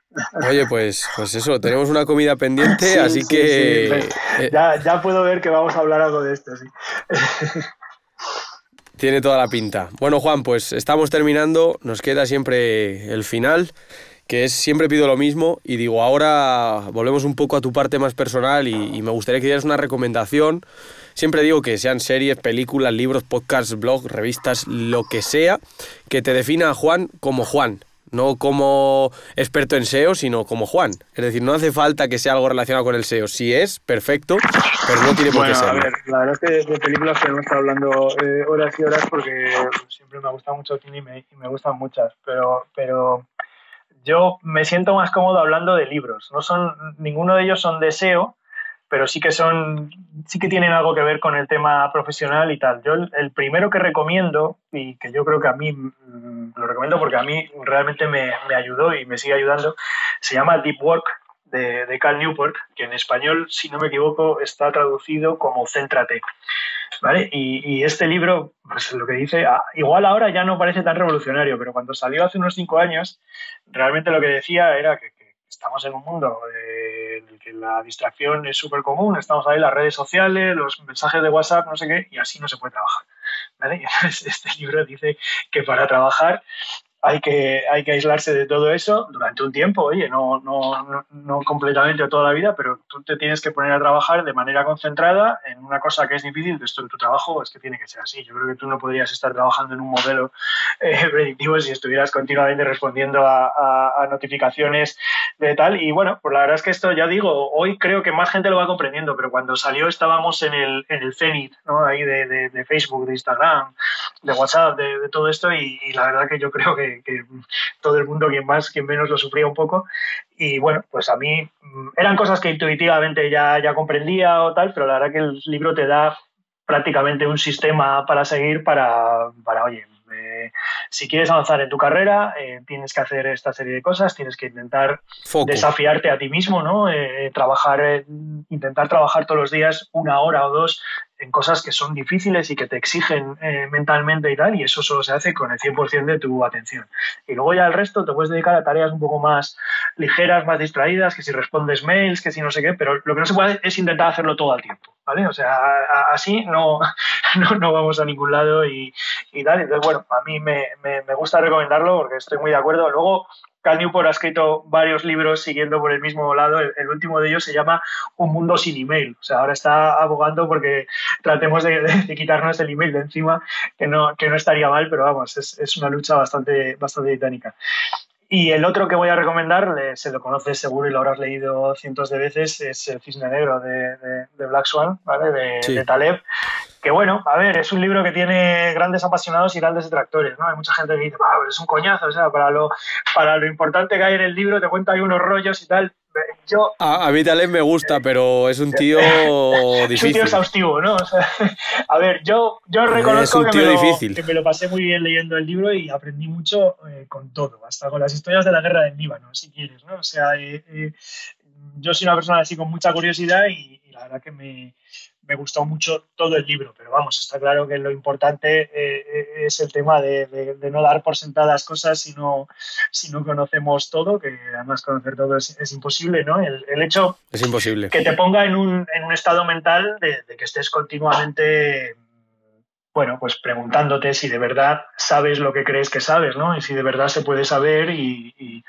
Oye, pues, pues eso, tenemos una comida pendiente, sí, así sí, que... Sí, ya, ya puedo ver que vamos a hablar algo de esto, sí. Tiene toda la pinta. Bueno, Juan, pues estamos terminando, nos queda siempre el final, que es siempre pido lo mismo y digo, ahora volvemos un poco a tu parte más personal y, y me gustaría que dieras una recomendación. Siempre digo que sean series, películas, libros, podcasts, blogs, revistas, lo que sea, que te defina a Juan como Juan no como experto en SEO, sino como Juan. Es decir, no hace falta que sea algo relacionado con el SEO. Si es, perfecto, pero no tiene por bueno, qué ser. A ver, la verdad es que de películas podemos estar hablando eh, horas y horas porque siempre me gusta mucho cine y me, y me gustan muchas, pero, pero yo me siento más cómodo hablando de libros. No son, ninguno de ellos son de SEO, pero sí que son, sí que tienen algo que ver con el tema profesional y tal. Yo el, primero que recomiendo, y que yo creo que a mí mmm, lo recomiendo porque a mí realmente me, me, ayudó y me sigue ayudando, se llama Deep Work de, de Cal Newport, que en español, si no me equivoco, está traducido como Céntrate. ¿Vale? Y, y, este libro, pues lo que dice, ah, igual ahora ya no parece tan revolucionario, pero cuando salió hace unos cinco años, realmente lo que decía era que, que estamos en un mundo eh, que la distracción es súper común, estamos ahí las redes sociales, los mensajes de WhatsApp, no sé qué, y así no se puede trabajar. ¿vale? Este libro dice que para trabajar hay que, hay que aislarse de todo eso durante un tiempo, oye, no, no, no, no, completamente toda la vida, pero tú te tienes que poner a trabajar de manera concentrada en una cosa que es difícil, esto en tu trabajo es que tiene que ser así. Yo creo que tú no podrías estar trabajando en un modelo eh, predictivo si estuvieras continuamente respondiendo a, a, notificaciones de tal. Y bueno, pues la verdad es que esto, ya digo, hoy creo que más gente lo va comprendiendo, pero cuando salió estábamos en el, en el cenit, ¿no? Ahí de, de, Facebook, de Instagram, de WhatsApp, de, todo esto, y la verdad que yo creo que que, todo el mundo, quien más, quien menos, lo sufría un poco. Y bueno, pues a mí mm, eran cosas que intuitivamente ya, ya comprendía o tal, pero la verdad que el libro te da prácticamente un sistema para seguir para, para oye, eh, si quieres avanzar en tu carrera, eh, tienes que hacer esta serie de cosas, tienes que intentar Foco. desafiarte a ti mismo, ¿no? Eh, trabajar, intentar trabajar todos los días una hora o dos en cosas que son difíciles y que te exigen eh, mentalmente y tal, y eso solo se hace con el 100% de tu atención. Y luego ya el resto te puedes dedicar a tareas un poco más ligeras, más distraídas, que si respondes mails, que si no sé qué, pero lo que no se puede es intentar hacerlo todo al tiempo, ¿vale? O sea, así no, no, no, vamos a ningún lado y, y tal. Entonces, bueno, a mí me, me, me gusta recomendarlo porque estoy muy de acuerdo. Luego, Cal Newport ha escrito varios libros siguiendo por el mismo lado. El, el, último de ellos se llama Un mundo sin email. O sea, ahora está abogando porque tratemos de, de, de quitarnos el email de encima, que no, que no estaría mal, pero vamos, es, es una lucha bastante, bastante titánica. Y el otro que voy a recomendar, se lo conoces seguro y lo habrás leído cientos de veces, es El Cisne Negro de, de, Black Swan, ¿vale? De, Taleb. Que bueno, a ver, es un libro que tiene grandes apasionados y grandes detractores, ¿no? Hay mucha gente que dice, ah, es un coñazo, o sea, para lo, para lo importante que hay en el libro te cuenta hay unos rollos y tal, a, mí Taleb me gusta, pero es un tío difícil. Es un tío exhaustivo, ¿no? a ver, yo, yo reconozco que, me lo, que, me lo, pasé muy bien leyendo el libro y aprendí mucho eh, con todo, hasta con las historias de la guerra del Líbano, si quieres, ¿no? O sea, eh, eh, yo soy una persona así con mucha curiosidad y la verdad que me, me gustó mucho todo el libro, pero vamos, está claro que lo importante eh, es el tema de, no dar por sentadas cosas si no, si no conocemos todo, que además conocer todo es, imposible, ¿no? El, hecho es imposible. que te ponga en un, en un estado mental de, que estés continuamente bueno, pues preguntándote si de verdad sabes lo que crees que sabes, ¿no? Y si de verdad se puede saber y,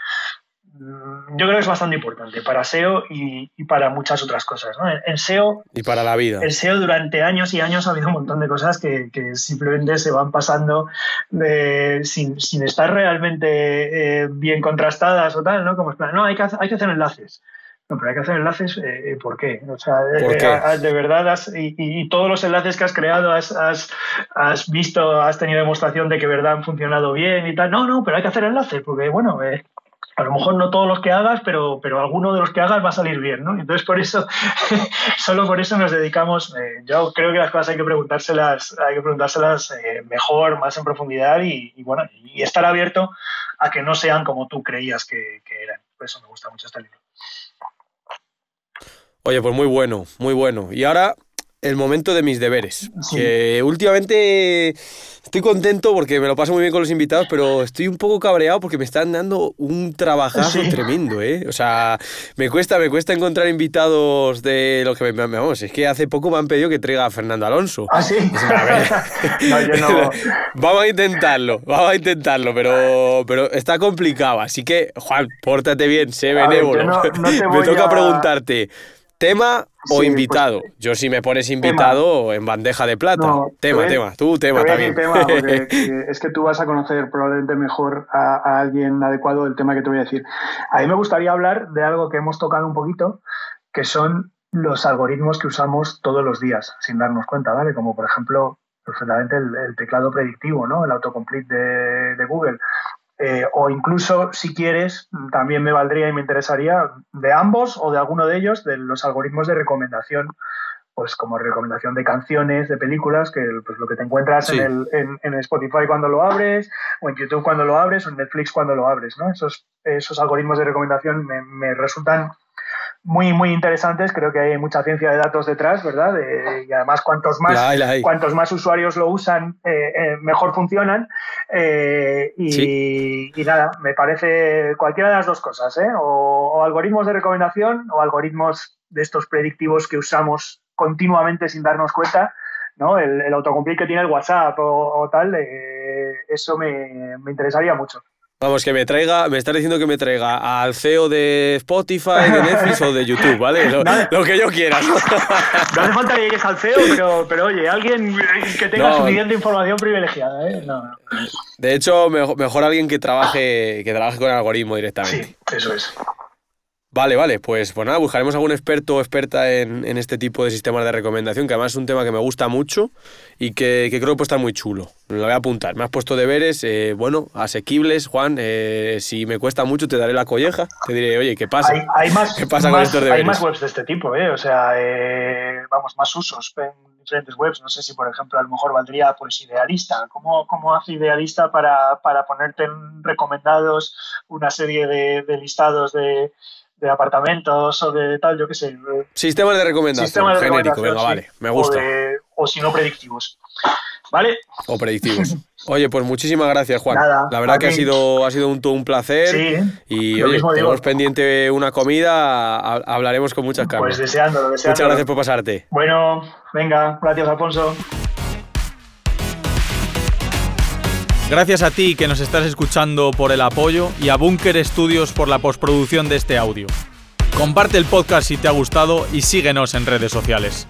yo creo que es bastante importante para SEO y, para muchas otras cosas. ¿no? En, SEO. Y para la vida. En SEO durante años y años ha habido un montón de cosas que, simplemente se van pasando sin, estar realmente eh, bien contrastadas o tal, ¿no? Como no, hay que, hay que hacer enlaces. No, pero hay que hacer enlaces, eh, eh, ¿por qué? O sea, de verdad, y, todos los enlaces que has creado, has, has, visto, has tenido demostración de que verdad han funcionado bien y tal. No, no, pero hay que hacer enlaces, porque bueno, a lo mejor no todos los que hagas, pero, pero alguno de los que hagas va a salir bien, ¿no? Entonces, por eso, solo por eso nos dedicamos, eh, yo creo que las cosas hay que preguntárselas, hay que preguntárselas eh, mejor, más en profundidad y, bueno, y estar abierto a que no sean como tú creías que, que eran. Por eso me gusta mucho este libro. Oye, pues muy bueno, muy bueno. Y ahora el momento de mis deberes. Que últimamente estoy contento porque me lo paso muy bien con los invitados, pero estoy un poco cabreado porque me están dando un trabajazo tremendo, ¿eh? O sea, me cuesta, me cuesta encontrar invitados de lo que me, vamos, es que hace poco me han pedido que traiga a Fernando Alonso. Ah, sí. no, yo no... vamos a intentarlo, vamos a intentarlo, pero, pero está complicado. Así que, Juan, pórtate bien, sé benévolo. me toca preguntarte. ¿Tema o invitado? Yo si me pones invitado en bandeja de plata. tema, tema. Tú tema también. es que tú vas a conocer probablemente mejor a, alguien adecuado del tema que te voy a decir. A mí me gustaría hablar de algo que hemos tocado un poquito, que son los algoritmos que usamos todos los días sin darnos cuenta, ¿vale? Como por ejemplo, perfectamente el, teclado predictivo, ¿no? El autocomplete de, de Google. Eh, o incluso, si quieres, también me valdría y me interesaría de ambos o de alguno de ellos, de los algoritmos de recomendación, pues como recomendación de canciones, de películas, que pues lo que te encuentras en, el, en, Spotify cuando lo abres, o en YouTube cuando lo abres, o en Netflix cuando lo abres. ¿no? Esos, esos algoritmos de recomendación me, me resultan muy, muy interesantes. Creo que hay mucha ciencia de datos detrás, ¿verdad? y además, cuantos más, cuantos más usuarios lo usan, eh, eh, mejor funcionan. Eh, y, nada, me parece cualquiera de las dos cosas, ¿eh? o, algoritmos de recomendación o algoritmos de estos predictivos que usamos continuamente sin darnos cuenta. ¿no? El, el autocomplete que tiene el WhatsApp o, tal, eso me, me interesaría mucho. Vamos, que me traiga, me estás diciendo que me traiga al CEO de Spotify, de Netflix o de YouTube, ¿vale? Lo, que yo quiera. No hace falta que llegues al CEO, pero, pero oye, alguien que tenga suficiente información privilegiada, ¿eh? No, De hecho, mejor, mejor, alguien que trabaje, que trabaje con algoritmo directamente. Sí, eso es. Vale, vale, pues, pues nada, buscaremos algún experto o experta en, en, este tipo de sistemas de recomendación, que además es un tema que me gusta mucho y que, que creo que puede estar muy chulo. Lo voy a apuntar. Me has puesto deberes, eh, bueno, asequibles, Juan. Eh, si me cuesta mucho, te daré la colleja. Te diré, oye, ¿qué pasa? Hay, más, ¿Qué pasa con estos deberes? Hay más webs de este tipo, ¿eh? O sea, eh, vamos, más usos en diferentes webs. No sé si, por ejemplo, a lo mejor valdría, pues, Idealista. ¿Cómo, cómo hace Idealista para, para ponerte en recomendados una serie de, de listados de de apartamentos o de tal, yo qué sé. Sistemas de recomendación. genérico, venga, vale, me gusta. O, si no, predictivos. ¿Vale? O predictivos. Oye, pues muchísimas gracias, Juan. la verdad que ha sido, ha sido un, un placer. Sí, y oye, tenemos pendiente una comida, hablaremos con muchas caras. Pues deseándolo, deseándolo. Muchas gracias por pasarte. Bueno, venga, gracias, Alfonso. Gracias a ti que nos estás escuchando por el apoyo y a Bunker Studios por la postproducción de este audio. Comparte el podcast si te ha gustado y síguenos en redes sociales.